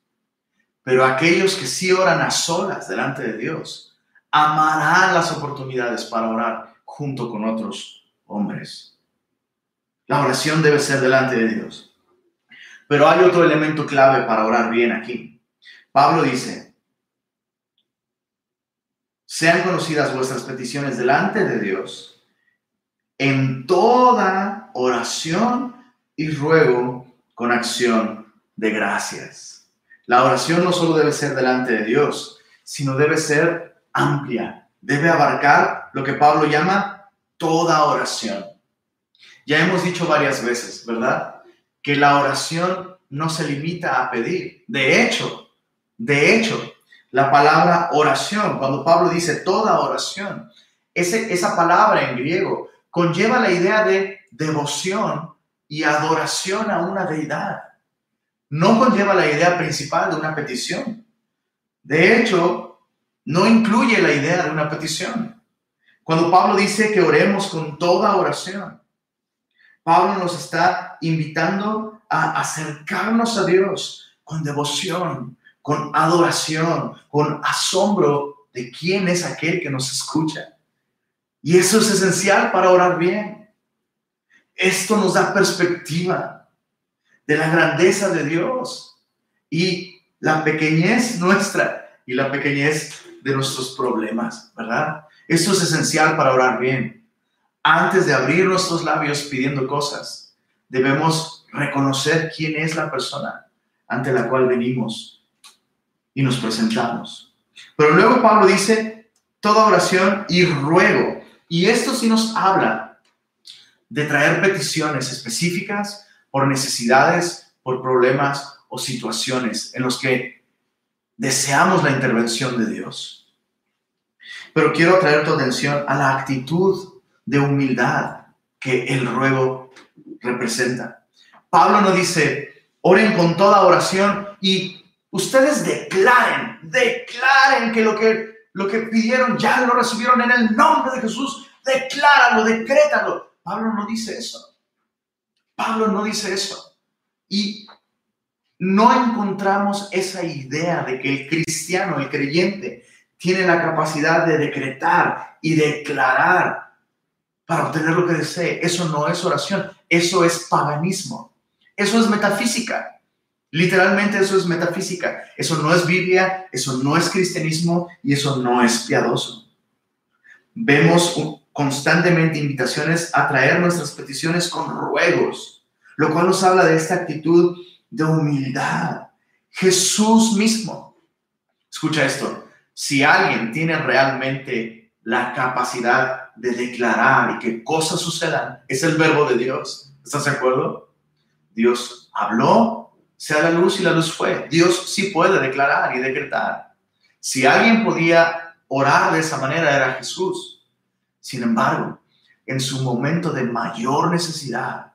Pero aquellos que sí oran a solas delante de Dios amarán las oportunidades para orar junto con otros hombres. La oración debe ser delante de Dios. Pero hay otro elemento clave para orar bien aquí. Pablo dice, sean conocidas vuestras peticiones delante de Dios en toda oración y ruego con acción de gracias. La oración no solo debe ser delante de Dios, sino debe ser amplia, debe abarcar lo que Pablo llama toda oración. Ya hemos dicho varias veces, ¿verdad? Que la oración no se limita a pedir. De hecho, de hecho, la palabra oración, cuando Pablo dice toda oración, ese, esa palabra en griego conlleva la idea de devoción y adoración a una deidad. No conlleva la idea principal de una petición. De hecho, no incluye la idea de una petición. Cuando Pablo dice que oremos con toda oración, Pablo nos está invitando a acercarnos a Dios con devoción, con adoración, con asombro de quién es aquel que nos escucha. Y eso es esencial para orar bien. Esto nos da perspectiva de la grandeza de Dios y la pequeñez nuestra y la pequeñez de nuestros problemas, ¿verdad? Esto es esencial para orar bien antes de abrir nuestros labios pidiendo cosas, debemos reconocer quién es la persona ante la cual venimos y nos presentamos. Pero luego Pablo dice, toda oración y ruego. Y esto sí nos habla de traer peticiones específicas por necesidades, por problemas o situaciones en los que deseamos la intervención de Dios. Pero quiero traer tu atención a la actitud de humildad que el ruego representa. Pablo no dice, oren con toda oración y ustedes declaren, declaren que lo que, lo que pidieron ya lo recibieron en el nombre de Jesús. Decláralo, decrétalo. Pablo no dice eso. Pablo no dice eso. Y no encontramos esa idea de que el cristiano, el creyente, tiene la capacidad de decretar y declarar para obtener lo que desee. Eso no es oración, eso es paganismo, eso es metafísica. Literalmente eso es metafísica. Eso no es Biblia, eso no es cristianismo y eso no es piadoso. Vemos constantemente invitaciones a traer nuestras peticiones con ruegos, lo cual nos habla de esta actitud de humildad. Jesús mismo. Escucha esto. Si alguien tiene realmente la capacidad de declarar y que cosas sucedan es el verbo de Dios. ¿Estás de acuerdo? Dios habló, sea la luz y la luz fue. Dios sí puede declarar y decretar. Si alguien podía orar de esa manera era Jesús. Sin embargo, en su momento de mayor necesidad,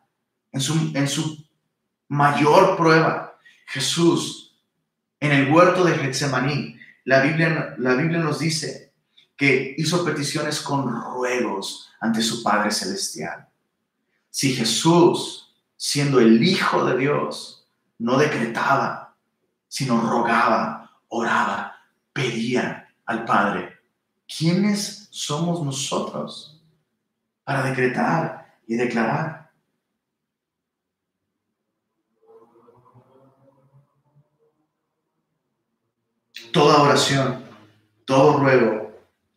en su, en su mayor prueba, Jesús, en el huerto de Getsemaní, la Biblia, la Biblia nos dice que hizo peticiones con ruegos ante su Padre Celestial. Si Jesús, siendo el Hijo de Dios, no decretaba, sino rogaba, oraba, pedía al Padre, ¿quiénes somos nosotros para decretar y declarar? Toda oración, todo ruego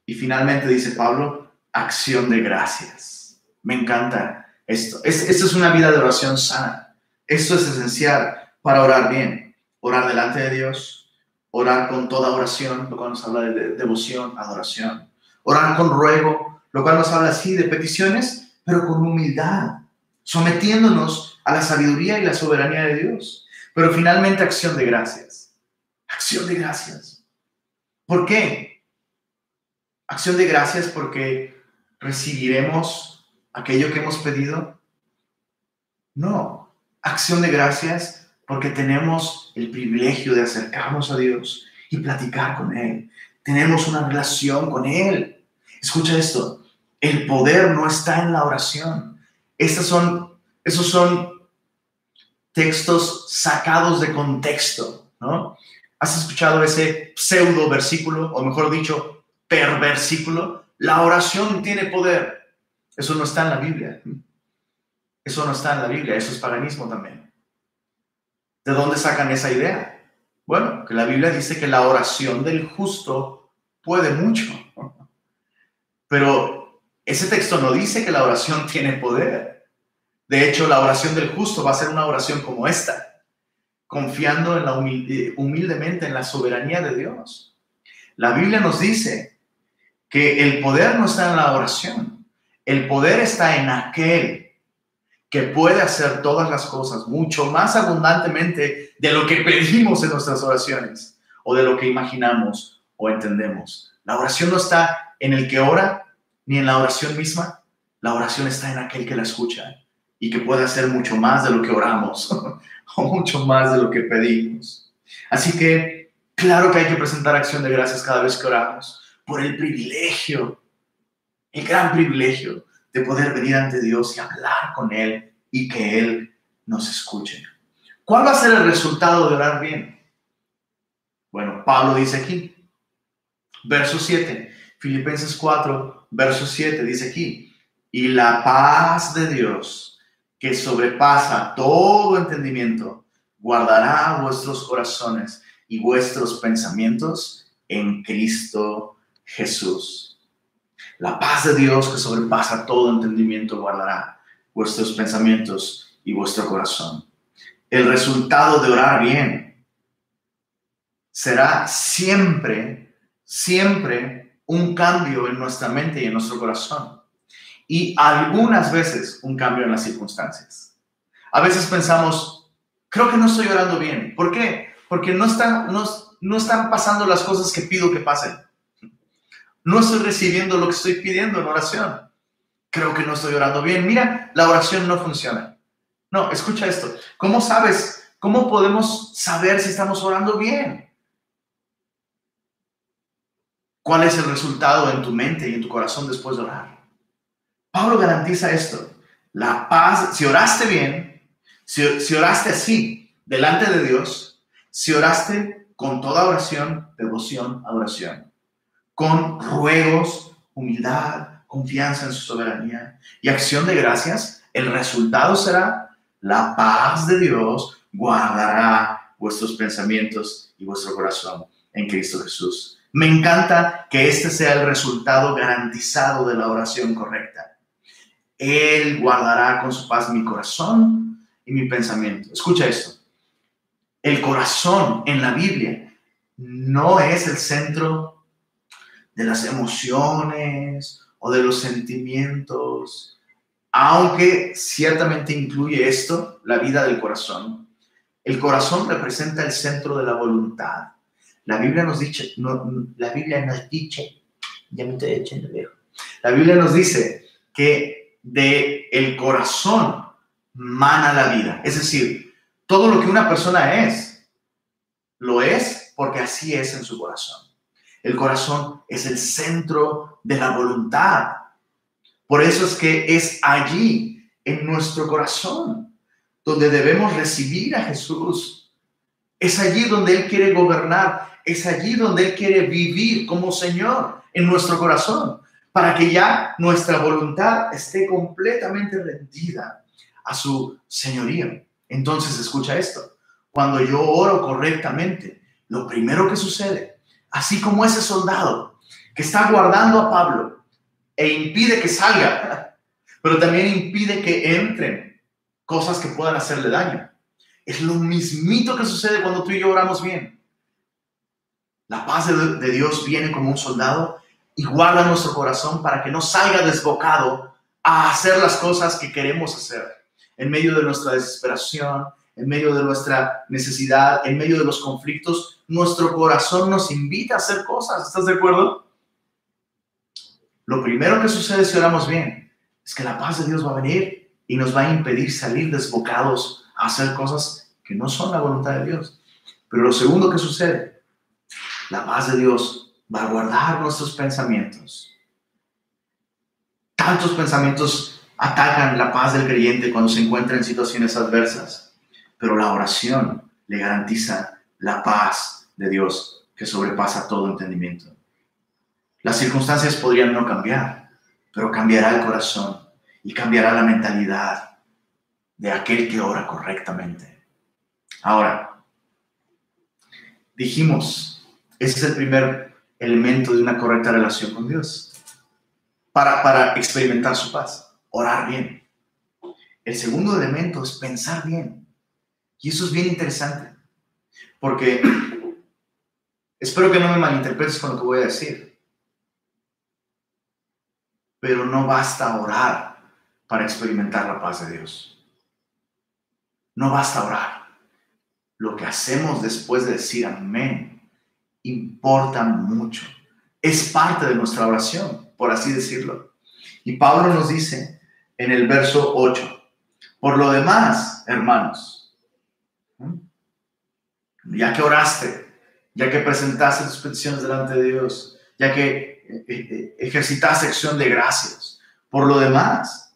y finalmente dice Pablo, acción de gracias. Me encanta esto. esto es una vida de oración sana. Esto es esencial para orar bien. Orar delante de Dios, orar con toda oración, lo cual nos habla de devoción, adoración. Orar con ruego, lo cual nos habla así de peticiones, pero con humildad, sometiéndonos a la sabiduría y la soberanía de Dios. Pero finalmente acción de gracias. Acción de gracias. ¿Por qué? Acción de gracias porque recibiremos aquello que hemos pedido. No, acción de gracias porque tenemos el privilegio de acercarnos a Dios y platicar con Él, tenemos una relación con Él. Escucha esto, el poder no está en la oración. Estos son, esos son textos sacados de contexto, ¿no? ¿Has escuchado ese pseudo versículo, o mejor dicho, perversículo? La oración tiene poder. Eso no está en la Biblia. Eso no está en la Biblia, eso es paganismo también. ¿De dónde sacan esa idea? Bueno, que la Biblia dice que la oración del justo puede mucho. Pero ese texto no dice que la oración tiene poder. De hecho, la oración del justo va a ser una oración como esta, confiando en la humildemente en la soberanía de Dios. La Biblia nos dice que el poder no está en la oración, el poder está en aquel que puede hacer todas las cosas mucho más abundantemente de lo que pedimos en nuestras oraciones o de lo que imaginamos o entendemos. La oración no está en el que ora ni en la oración misma. La oración está en aquel que la escucha y que puede hacer mucho más de lo que oramos *laughs* o mucho más de lo que pedimos. Así que, claro que hay que presentar acción de gracias cada vez que oramos por el privilegio, el gran privilegio de poder venir ante Dios y hablar con Él y que Él nos escuche. ¿Cuál va a ser el resultado de orar bien? Bueno, Pablo dice aquí, verso 7, Filipenses 4, verso 7, dice aquí, y la paz de Dios, que sobrepasa todo entendimiento, guardará vuestros corazones y vuestros pensamientos en Cristo Jesús. La paz de Dios que sobrepasa todo entendimiento guardará vuestros pensamientos y vuestro corazón. El resultado de orar bien será siempre, siempre un cambio en nuestra mente y en nuestro corazón. Y algunas veces un cambio en las circunstancias. A veces pensamos, creo que no estoy orando bien. ¿Por qué? Porque no están, no, no están pasando las cosas que pido que pasen no estoy recibiendo lo que estoy pidiendo en oración. Creo que no estoy orando bien. Mira, la oración no funciona. No, escucha esto. ¿Cómo sabes? ¿Cómo podemos saber si estamos orando bien? ¿Cuál es el resultado en tu mente y en tu corazón después de orar? Pablo garantiza esto. La paz, si oraste bien, si, oraste así, delante de Dios, si oraste con toda oración, devoción, adoración, con ruegos, humildad, confianza en su soberanía y acción de gracias, el resultado será la paz de Dios guardará vuestros pensamientos y vuestro corazón en Cristo Jesús. Me encanta que este sea el resultado garantizado de la oración correcta. Él guardará con su paz mi corazón y mi pensamiento. Escucha esto. El corazón en la Biblia no es el centro de las emociones o de los sentimientos, aunque ciertamente incluye esto, la vida del corazón. El corazón representa el centro de la voluntad. La Biblia nos dice, no, la Biblia nos dice, ya me estoy echando viejo. La Biblia nos dice que de el corazón mana la vida. Es decir, todo lo que una persona es, lo es porque así es en su corazón. El corazón es el centro de la voluntad. Por eso es que es allí, en nuestro corazón, donde debemos recibir a Jesús. Es allí donde Él quiere gobernar. Es allí donde Él quiere vivir como Señor en nuestro corazón, para que ya nuestra voluntad esté completamente rendida a su señoría. Entonces, escucha esto. Cuando yo oro correctamente, lo primero que sucede así como ese soldado que está guardando a Pablo e impide que salga, *laughs* pero también impide que entren cosas que puedan hacerle daño. Es lo mismito que sucede cuando tú y yo oramos bien. La paz de, Dios viene como un soldado y guarda nuestro corazón para que no salga desbocado a hacer las cosas que queremos hacer en medio de nuestra desesperación, en medio de nuestra necesidad, en medio de los conflictos, nuestro corazón nos invita a hacer cosas. ¿Estás de acuerdo? Lo primero que sucede si oramos bien es que la paz de Dios va a venir y nos va a impedir salir desbocados a hacer cosas que no son la voluntad de Dios. Pero lo segundo que sucede, la paz de Dios va a guardar nuestros pensamientos. Tantos pensamientos atacan la paz del creyente cuando se encuentra en situaciones adversas, pero la oración le garantiza la paz de Dios que sobrepasa todo entendimiento. Las circunstancias podrían no cambiar, pero cambiará el corazón y cambiará la mentalidad de aquel que ora correctamente. Ahora, dijimos, ese es el primer elemento de una correcta relación con Dios para, para experimentar su paz, orar bien. El segundo elemento es pensar bien. Y eso es bien interesante, porque espero que no me malinterpretes con lo que voy a decir, pero no basta orar para experimentar la paz de Dios. No basta orar. Lo que hacemos después de decir amén importa mucho. Es parte de nuestra oración, por así decirlo. Y Pablo nos dice en el verso 8, por lo demás, hermanos, ya que oraste, ya que presentaste tus peticiones delante de Dios, ya que eh, eh, ejercitaste acción de gracias, por lo demás,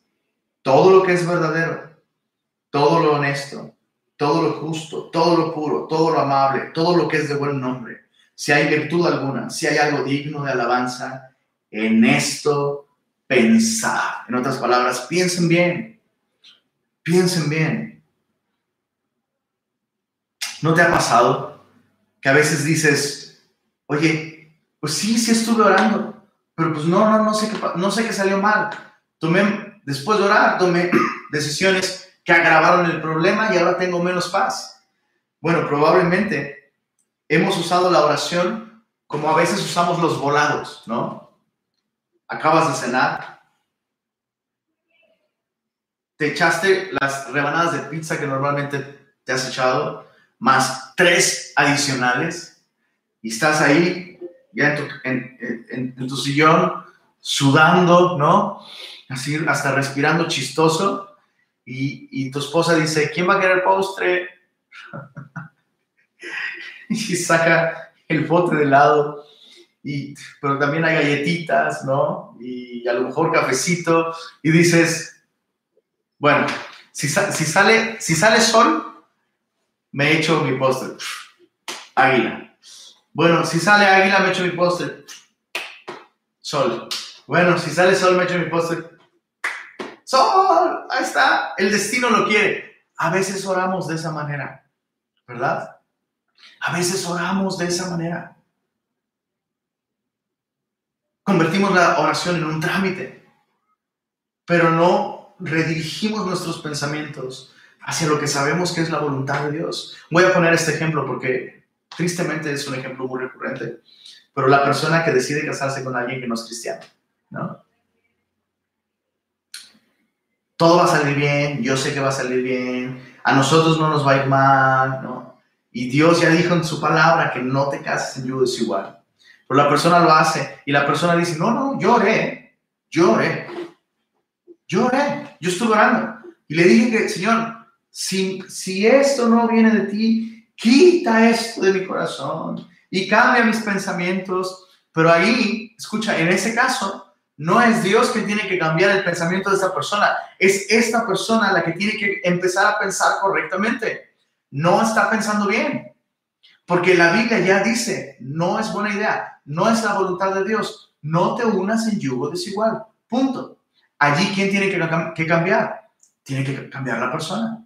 todo lo que es verdadero, todo lo honesto, todo lo justo, todo lo puro, todo lo amable, todo lo que es de buen nombre, si hay virtud alguna, si hay algo digno de alabanza, en esto pensar. En otras palabras, piensen bien, piensen bien. ¿No te ha pasado que a veces dices, oye, pues sí, sí estuve orando, pero pues no, no, no sé qué, no sé qué salió mal. Tomé, después de orar, tomé *clears throat* decisiones que agravaron el problema y ahora tengo menos paz. Bueno, probablemente hemos usado la oración como a veces usamos los volados, ¿no? Acabas de cenar, te echaste las rebanadas de pizza que normalmente te has echado, más tres adicionales, y estás ahí, ya en tu, sillón, sudando, ¿no? Así, hasta respirando chistoso, y, tu esposa dice, ¿quién va a querer postre? *laughs* *laughs* y saca el bote de helado, y, pero también hay galletitas, ¿no? Y a lo mejor cafecito, y dices, bueno, si, si, sale, si sale sol, me echo mi postre. Águila. Bueno, si sale águila, me echo mi postre. Sol. Bueno, si sale sol, me echo mi postre. Sol, ahí está, el destino lo quiere. A veces oramos de esa manera, ¿verdad? A veces oramos de esa manera. Convertimos la oración en un trámite, pero no redirigimos nuestros pensamientos hacia lo que sabemos que es la voluntad de Dios. Voy a poner este ejemplo porque tristemente es un ejemplo muy recurrente, pero la persona que decide casarse con alguien que no es cristiano, ¿no? todo va a salir bien, yo sé que va a salir bien, a nosotros no nos va a ir mal, ¿no? Y Dios ya dijo en su palabra que no te cases en yugo desigual. Pero la persona lo hace y la persona dice, no, no, lloré, lloré, lloré, yo estuve orando. Y le dije que, Señor, si, si esto no viene de ti, quita esto de mi corazón y cambia mis pensamientos. Pero ahí, escucha, en ese caso, no es Dios que tiene que cambiar el pensamiento de esta persona, es esta persona la que tiene que empezar a pensar correctamente. No está pensando bien, porque la Biblia ya dice, no es buena idea, no es la voluntad de Dios, no te unas en yugo desigual. Punto. Allí, ¿quién tiene que, cambiar? Tiene que cambiar la persona.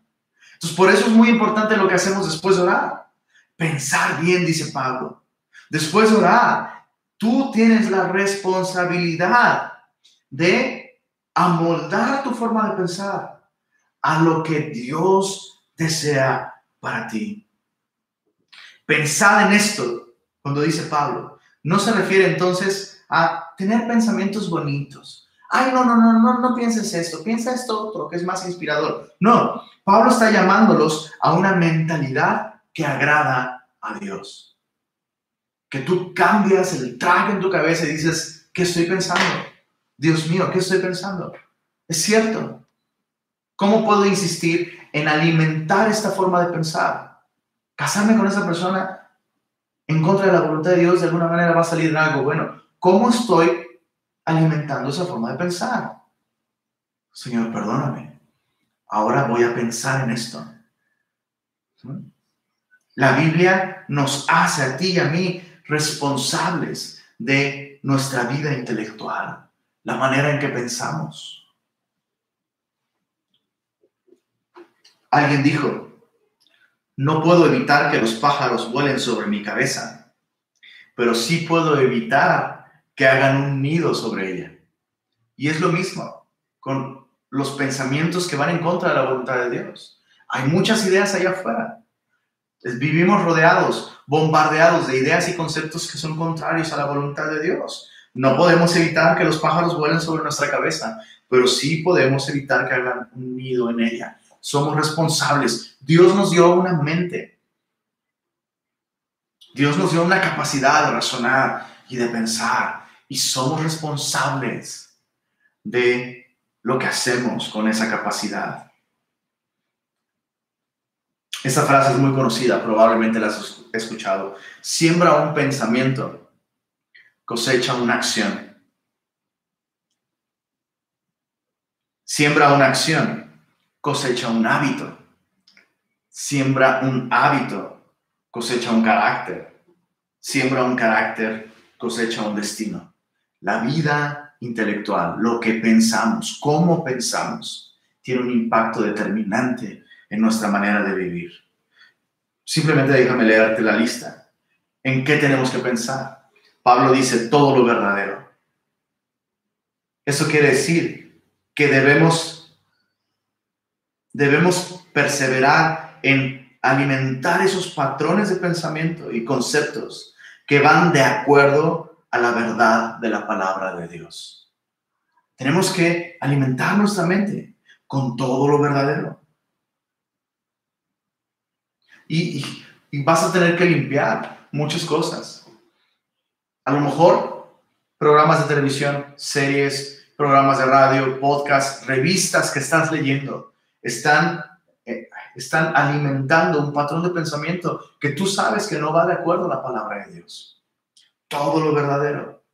Entonces, por eso es muy importante lo que hacemos después de orar. Pensar bien, dice Pablo. Después de orar, Tú tienes la responsabilidad de amoldar tu forma de pensar a lo que Dios desea para ti. Pensad en esto cuando dice Pablo. No se refiere entonces a tener pensamientos bonitos. Ay, no, no, no, no, no pienses esto, piensa esto otro que es más inspirador. No, Pablo está llamándolos a una mentalidad que agrada a Dios que tú cambias el traje en tu cabeza y dices, ¿qué estoy pensando? Dios mío, ¿qué estoy pensando? Es cierto. ¿Cómo puedo insistir en alimentar esta forma de pensar? Casarme con esa persona en contra de la voluntad de Dios, de alguna manera va a salir algo. Bueno, ¿cómo estoy alimentando esa forma de pensar? Señor, perdóname. Ahora voy a pensar en esto. La Biblia nos hace a ti y a mí responsables de nuestra vida intelectual, la manera en que pensamos. Alguien dijo, no puedo evitar que los pájaros vuelen sobre mi cabeza, pero sí puedo evitar que hagan un nido sobre ella. Y es lo mismo con los pensamientos que van en contra de la voluntad de Dios. Hay muchas ideas allá afuera. Vivimos rodeados, bombardeados de ideas y conceptos que son contrarios a la voluntad de Dios. No podemos evitar que los pájaros vuelen sobre nuestra cabeza, pero sí podemos evitar que hagan un nido en ella somos responsables. Dios nos dio una mente. Dios nos dio una capacidad de razonar y de pensar. Y somos responsables de lo que hacemos con esa capacidad. Esta frase es muy conocida, probablemente la has escuchado. Siembra un pensamiento, cosecha una acción. Siembra una acción, cosecha un hábito. Siembra un hábito, cosecha un carácter. Siembra un carácter, cosecha un destino. La vida intelectual, lo que pensamos, cómo pensamos, tiene un impacto determinante en nuestra manera de vivir. Simplemente déjame leerte la lista. ¿En qué tenemos que pensar? Pablo dice todo lo verdadero. Eso quiere decir que debemos debemos perseverar en alimentar esos patrones de pensamiento y conceptos que van de acuerdo a la verdad de la palabra de Dios. Tenemos que alimentar nuestra mente con todo lo verdadero. Y, vas a tener que limpiar muchas cosas. A lo mejor programas de televisión, series, programas de radio, podcasts, revistas que estás leyendo están, eh, están alimentando un patrón de pensamiento que tú sabes que no va de acuerdo a la palabra de Dios. Todo lo verdadero.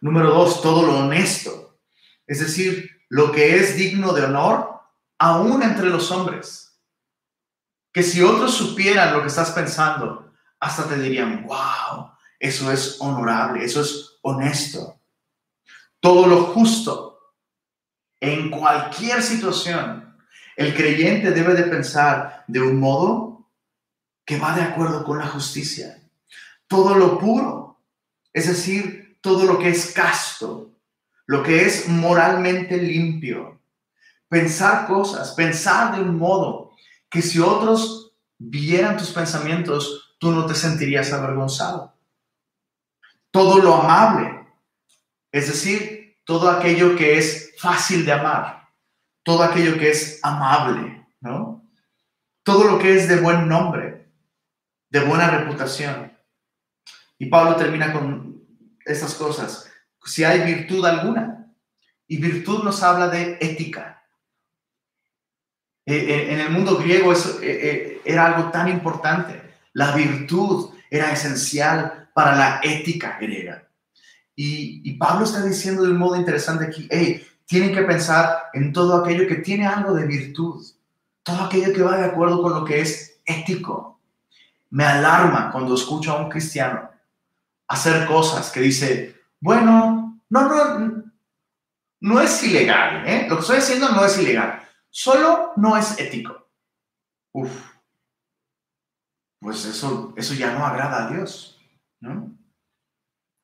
Número dos, todo lo honesto. Es decir, lo que es digno de honor aún entre los hombres. Que si otros supieran lo que estás pensando, hasta te dirían, wow, eso es honorable, eso es honesto. Todo lo justo en cualquier situación el creyente debe de pensar de un modo que va de acuerdo con la justicia. Todo lo puro, es decir, todo lo que es casto, lo que es moralmente limpio. Pensar cosas, pensar de un modo que si otros vieran tus pensamientos, tú no te sentirías avergonzado. Todo lo amable, es decir, todo aquello que es fácil de amar todo aquello que es amable, ¿no? Todo lo que es de buen nombre, de buena reputación. Y Pablo termina con estas cosas. Si hay virtud alguna, y virtud nos habla de ética. Eh, eh, en el mundo griego eso eh, era algo tan importante. La virtud era esencial para la ética griega. Y, Pablo está diciendo de un modo interesante aquí, hey, tienen que pensar en todo aquello que tiene algo de virtud, todo aquello que va de acuerdo con lo que es ético. Me alarma cuando escucho a un cristiano hacer cosas que dice, bueno, no, no, no es ilegal, ¿eh? lo que estoy haciendo no es ilegal, solo no es ético. Uf, pues eso, eso ya no agrada a Dios, ¿no?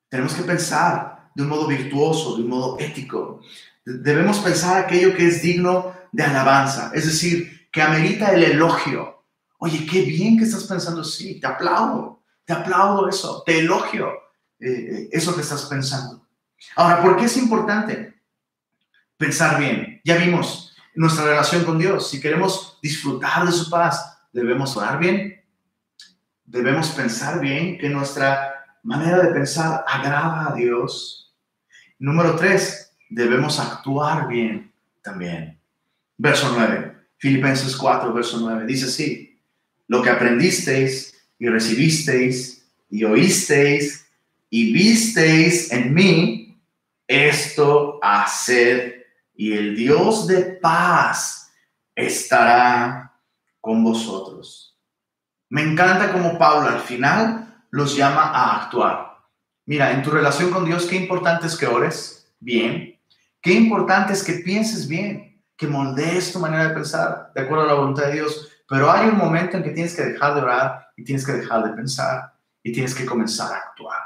Tenemos que pensar de un modo virtuoso, de un modo ético. Debemos pensar aquello que es digno de alabanza, es decir, que amerita el elogio. Oye, qué bien que estás pensando así, te aplaudo, te aplaudo eso, te elogio eh, eso que estás pensando. Ahora, ¿por qué es importante pensar bien? Ya vimos nuestra relación con Dios, si queremos disfrutar de su paz, debemos orar bien, debemos pensar bien, que nuestra manera de pensar agrada a Dios. Número tres, debemos actuar bien también. Verso 9, Filipenses 4, verso 9, dice así, lo que aprendisteis y recibisteis y oísteis y visteis en mí, esto haced y el Dios de paz estará con vosotros. Me encanta como Pablo al final los llama a actuar. Mira, en tu relación con Dios, qué importante es que ores bien, qué importante es que pienses bien, que moldees tu manera de pensar de acuerdo a la voluntad de Dios. Pero hay un momento en que tienes que dejar de orar y tienes que dejar de pensar y tienes que comenzar a actuar.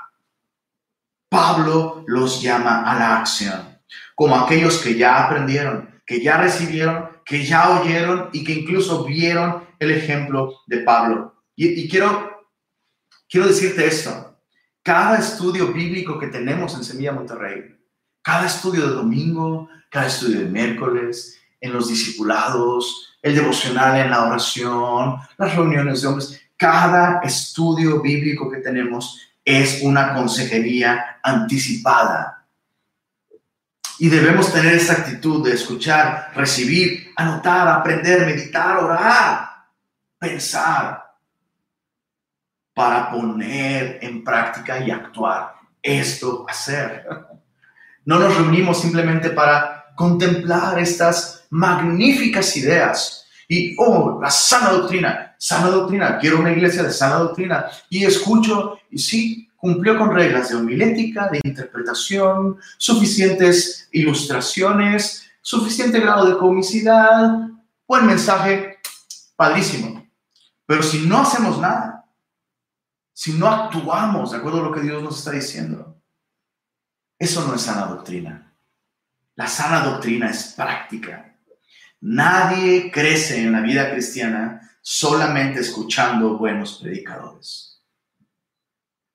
Pablo los llama a la acción, como aquellos que ya aprendieron, que ya recibieron, que ya oyeron y que incluso vieron el ejemplo de Pablo. Y, quiero, quiero decirte esto, cada estudio bíblico que tenemos en Semilla Monterrey, cada estudio de domingo, cada estudio de miércoles, en los discipulados, el devocional en la oración, las reuniones de hombres, cada estudio bíblico que tenemos es una consejería anticipada. Y debemos tener esa actitud de escuchar, recibir, anotar, aprender, meditar, orar, pensar, para poner en práctica y actuar. Esto hacer. No nos reunimos simplemente para contemplar estas magníficas ideas y, oh, la sana doctrina, sana doctrina, quiero una iglesia de sana doctrina y escucho y sí, cumplió con reglas de homilética, de interpretación, suficientes ilustraciones, suficiente grado de comicidad, buen mensaje, padrísimo. Pero si no hacemos nada, si no actuamos de acuerdo a lo que Dios nos está diciendo, eso no es sana doctrina. La sana doctrina es práctica. Nadie crece en la vida cristiana solamente escuchando buenos predicadores.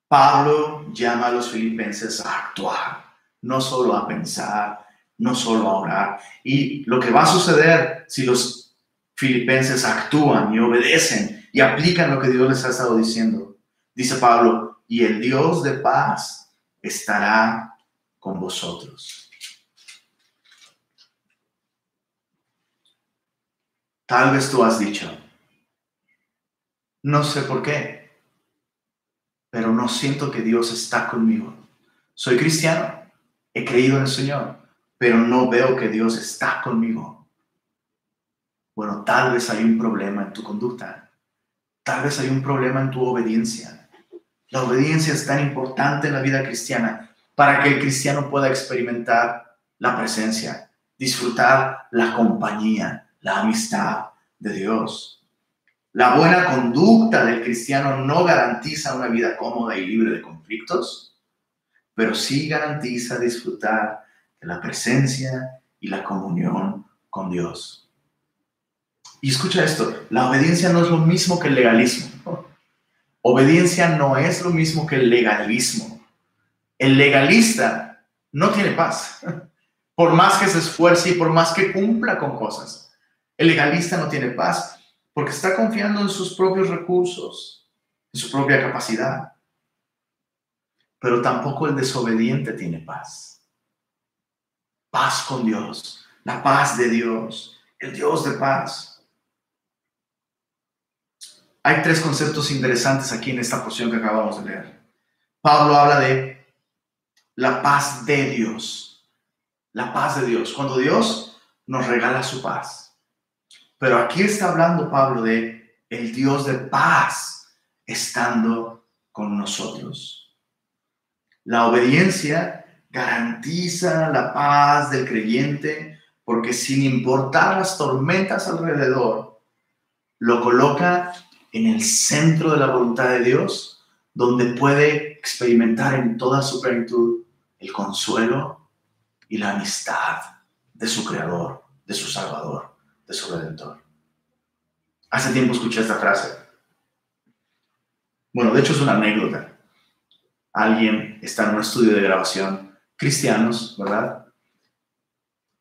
Pablo llama a los filipenses a actuar, no solo a pensar, no solo a orar. Y lo que va a suceder si los filipenses actúan y obedecen y aplican lo que Dios les ha estado diciendo, dice Pablo, y el Dios de paz estará con vosotros. Tal vez tú has dicho, no sé por qué, pero no siento que Dios está conmigo. Soy cristiano, he creído en el Señor, pero no veo que Dios está conmigo. Bueno, tal vez hay un problema en tu conducta, tal vez hay un problema en tu obediencia. La obediencia es tan importante en la vida cristiana para que el cristiano pueda experimentar la presencia, disfrutar la compañía, la amistad de Dios. La buena conducta del cristiano no garantiza una vida cómoda y libre de conflictos, pero sí garantiza disfrutar de la presencia y la comunión con Dios. Y escucha esto, la obediencia no es lo mismo que el legalismo. Obediencia no es lo mismo que el legalismo. El legalista no tiene paz, por más que se esfuerce y por más que cumpla con cosas. El legalista no tiene paz porque está confiando en sus propios recursos, en su propia capacidad. Pero tampoco el desobediente tiene paz. Paz con Dios, la paz de Dios, el Dios de paz. Hay tres conceptos interesantes aquí en esta porción que acabamos de leer. Pablo habla de la paz de Dios. La paz de Dios. Cuando Dios nos regala su paz. Pero aquí está hablando Pablo de el Dios de paz estando con nosotros. La obediencia garantiza la paz del creyente porque sin importar las tormentas alrededor, lo coloca en el centro de la voluntad de Dios, donde puede experimentar en toda su plenitud el consuelo y la amistad de su Creador, de su Salvador de su redentor. Hace tiempo escuché esta frase. Bueno, de hecho es una anécdota. Alguien está en un estudio de grabación, cristianos, ¿verdad?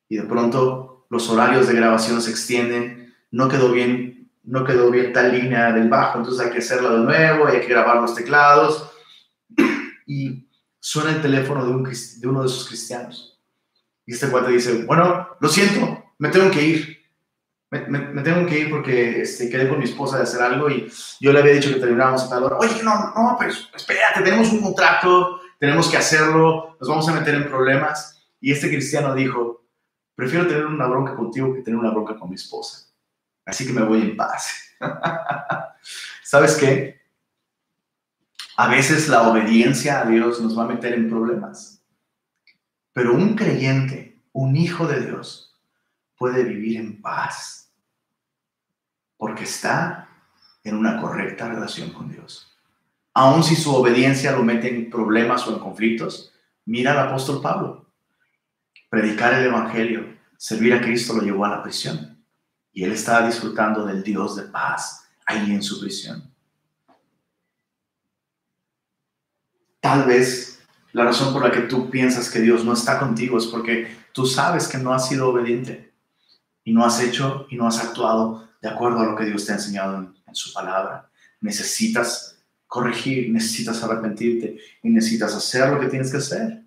Y de pronto los horarios de grabación se extienden, no quedó bien, no quedó bien tal línea del bajo, entonces hay que hacerlo de nuevo, hay que grabar los teclados. Y suena el teléfono de, un, de uno de esos cristianos. Y este cuate dice, bueno, lo siento, me tengo que ir me, tengo que ir porque este, quedé con mi esposa de hacer algo y yo le había dicho que terminábamos a tal hora. Oye, no, no, pero espérate, tenemos un contrato, tenemos que hacerlo, nos vamos a meter en problemas. Y este cristiano dijo, prefiero tener una bronca contigo que tener una bronca con mi esposa. Así que me voy en paz. *laughs* ¿Sabes qué? A veces la obediencia a Dios nos va a meter en problemas. Pero un creyente, un hijo de Dios, puede vivir en paz porque está en una correcta relación con Dios. Aun si su obediencia lo mete en problemas o en conflictos, mira al apóstol Pablo. Predicar el Evangelio, servir a Cristo lo llevó a la prisión. Y él estaba disfrutando del Dios de paz ahí en su prisión. Tal vez la razón por la que tú piensas que Dios no está contigo es porque tú sabes que no has sido obediente y no has hecho y no has actuado de acuerdo a lo que Dios te ha enseñado en, su palabra. Necesitas corregir, necesitas arrepentirte y necesitas hacer lo que tienes que hacer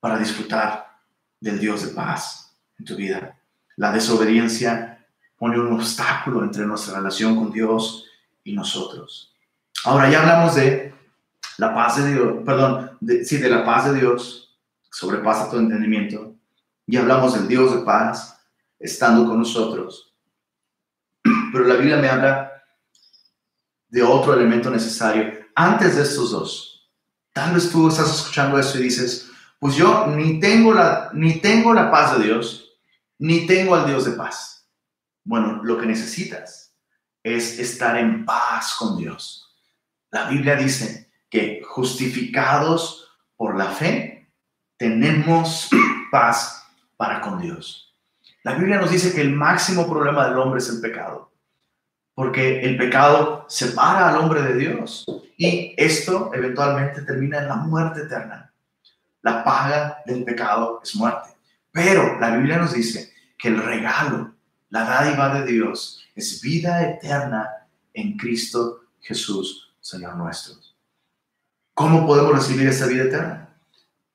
para disfrutar del Dios de paz en tu vida. La desobediencia pone un obstáculo entre nuestra relación con Dios y nosotros. Ahora ya hablamos de la paz de Dios, perdón, sí, de la paz de Dios, sobrepasa todo entendimiento. Y hablamos del Dios de paz estando con nosotros. *clears throat* Pero la Biblia me habla de otro elemento necesario antes de estos dos. Tal vez tú estás escuchando eso y dices, pues yo ni tengo la, ni tengo la paz de Dios, ni tengo al Dios de paz. Bueno, lo que necesitas es estar en paz con Dios. La Biblia dice que justificados por la fe, tenemos *clears throat* paz para con Dios. La Biblia nos dice que el máximo problema del hombre es el pecado, porque el pecado separa al hombre de Dios y esto eventualmente termina en la muerte eterna. La paga del pecado es muerte. Pero la Biblia nos dice que el regalo, la dádiva de Dios, es vida eterna en Cristo Jesús, Señor nuestro. ¿Cómo podemos recibir esa vida eterna?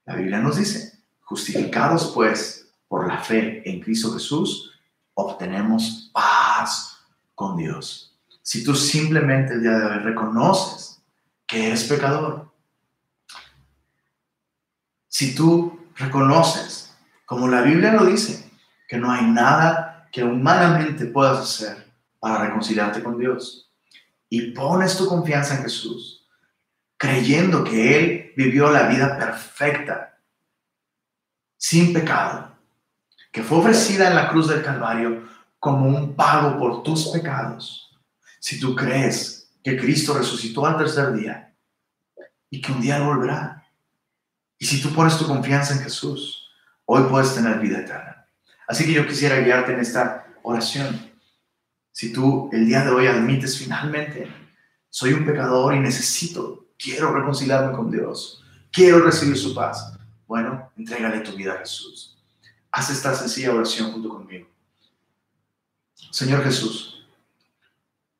La Biblia nos dice, justificados pues por la fe en Cristo Jesús, obtenemos paz con Dios. Si tú simplemente el día de hoy reconoces que eres pecador, si tú reconoces, como la Biblia lo dice, que no hay nada que humanamente puedas hacer para reconciliarte con Dios, y pones tu confianza en Jesús, creyendo que Él vivió la vida perfecta, sin pecado, que fue ofrecida en la cruz del Calvario como un pago por tus pecados. Si tú crees que Cristo resucitó al tercer día y que un día volverá, y si tú pones tu confianza en Jesús, hoy puedes tener vida eterna. Así que yo quisiera guiarte en esta oración. Si tú el día de hoy admites finalmente, soy un pecador y necesito quiero reconciliarme con Dios, quiero recibir su paz. Bueno, entrégale tu vida a Jesús. Haz esta sencilla oración junto conmigo. Señor Jesús,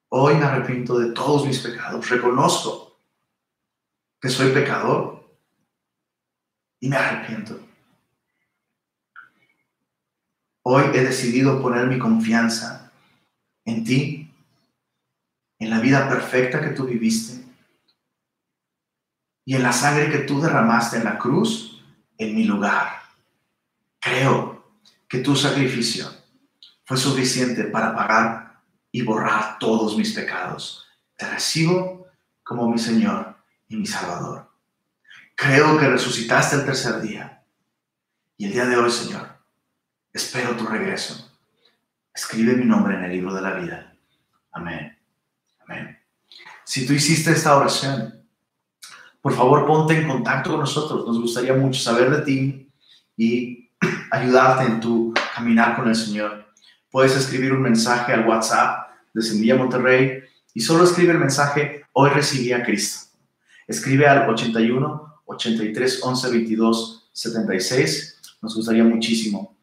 hoy me arrepiento de todos mis pecados. Reconozco que soy pecador y me arrepiento. Hoy he decidido poner mi confianza en ti, en la vida perfecta que tú viviste y en la sangre que tú derramaste en la cruz en mi lugar. Creo que tu sacrificio fue suficiente para pagar y borrar todos mis pecados. Te recibo como mi Señor y mi Salvador. Creo que resucitaste el tercer día. Y el día de hoy, Señor, espero tu regreso. Escribe mi nombre en el libro de la vida. Amén. Amén. Si tú hiciste esta oración, por favor ponte en contacto con nosotros. Nos gustaría mucho saber de ti y *clears throat* ayudarte en tu caminar con el Señor. Puedes escribir un mensaje al WhatsApp de Semilla Monterrey y solo escribe el mensaje Hoy recibí a Cristo. Escribe al 81 83 11 22 76. Nos gustaría muchísimo,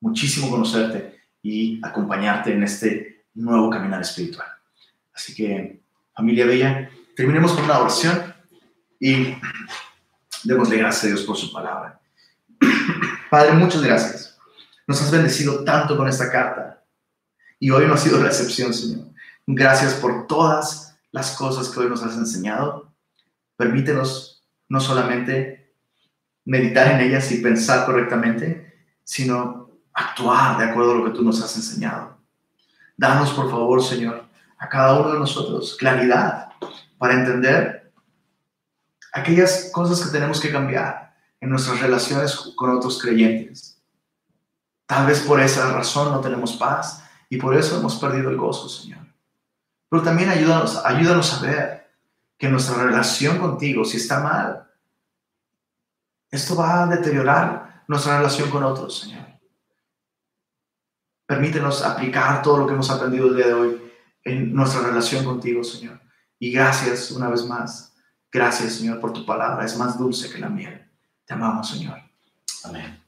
muchísimo conocerte y acompañarte en este nuevo caminar espiritual. Así que, familia bella, terminemos con una oración y démosle gracias a Dios por su palabra. *clears throat* Padre, muchas gracias. Nos has bendecido tanto con esta carta. Y hoy no ha sido la excepción, Señor. Gracias por todas las cosas que hoy nos has enseñado. Permítenos no solamente meditar en ellas y pensar correctamente, sino actuar de acuerdo a lo que tú nos has enseñado. Danos, por favor, Señor, a cada uno de nosotros claridad para entender aquellas cosas que tenemos que cambiar en nuestras relaciones con otros creyentes. Tal vez por esa razón no tenemos paz y por eso hemos perdido el gozo, Señor. Pero también ayúdanos, ayúdanos a ver que nuestra relación contigo, si está mal, esto va a deteriorar nuestra relación con otros, Señor. Permítenos aplicar todo lo que hemos aprendido el día de hoy en nuestra relación contigo, Señor. Y gracias una vez más. Gracias, Señor, por tu palabra. Es más dulce que la miel. Te amamos, Señor. Amén.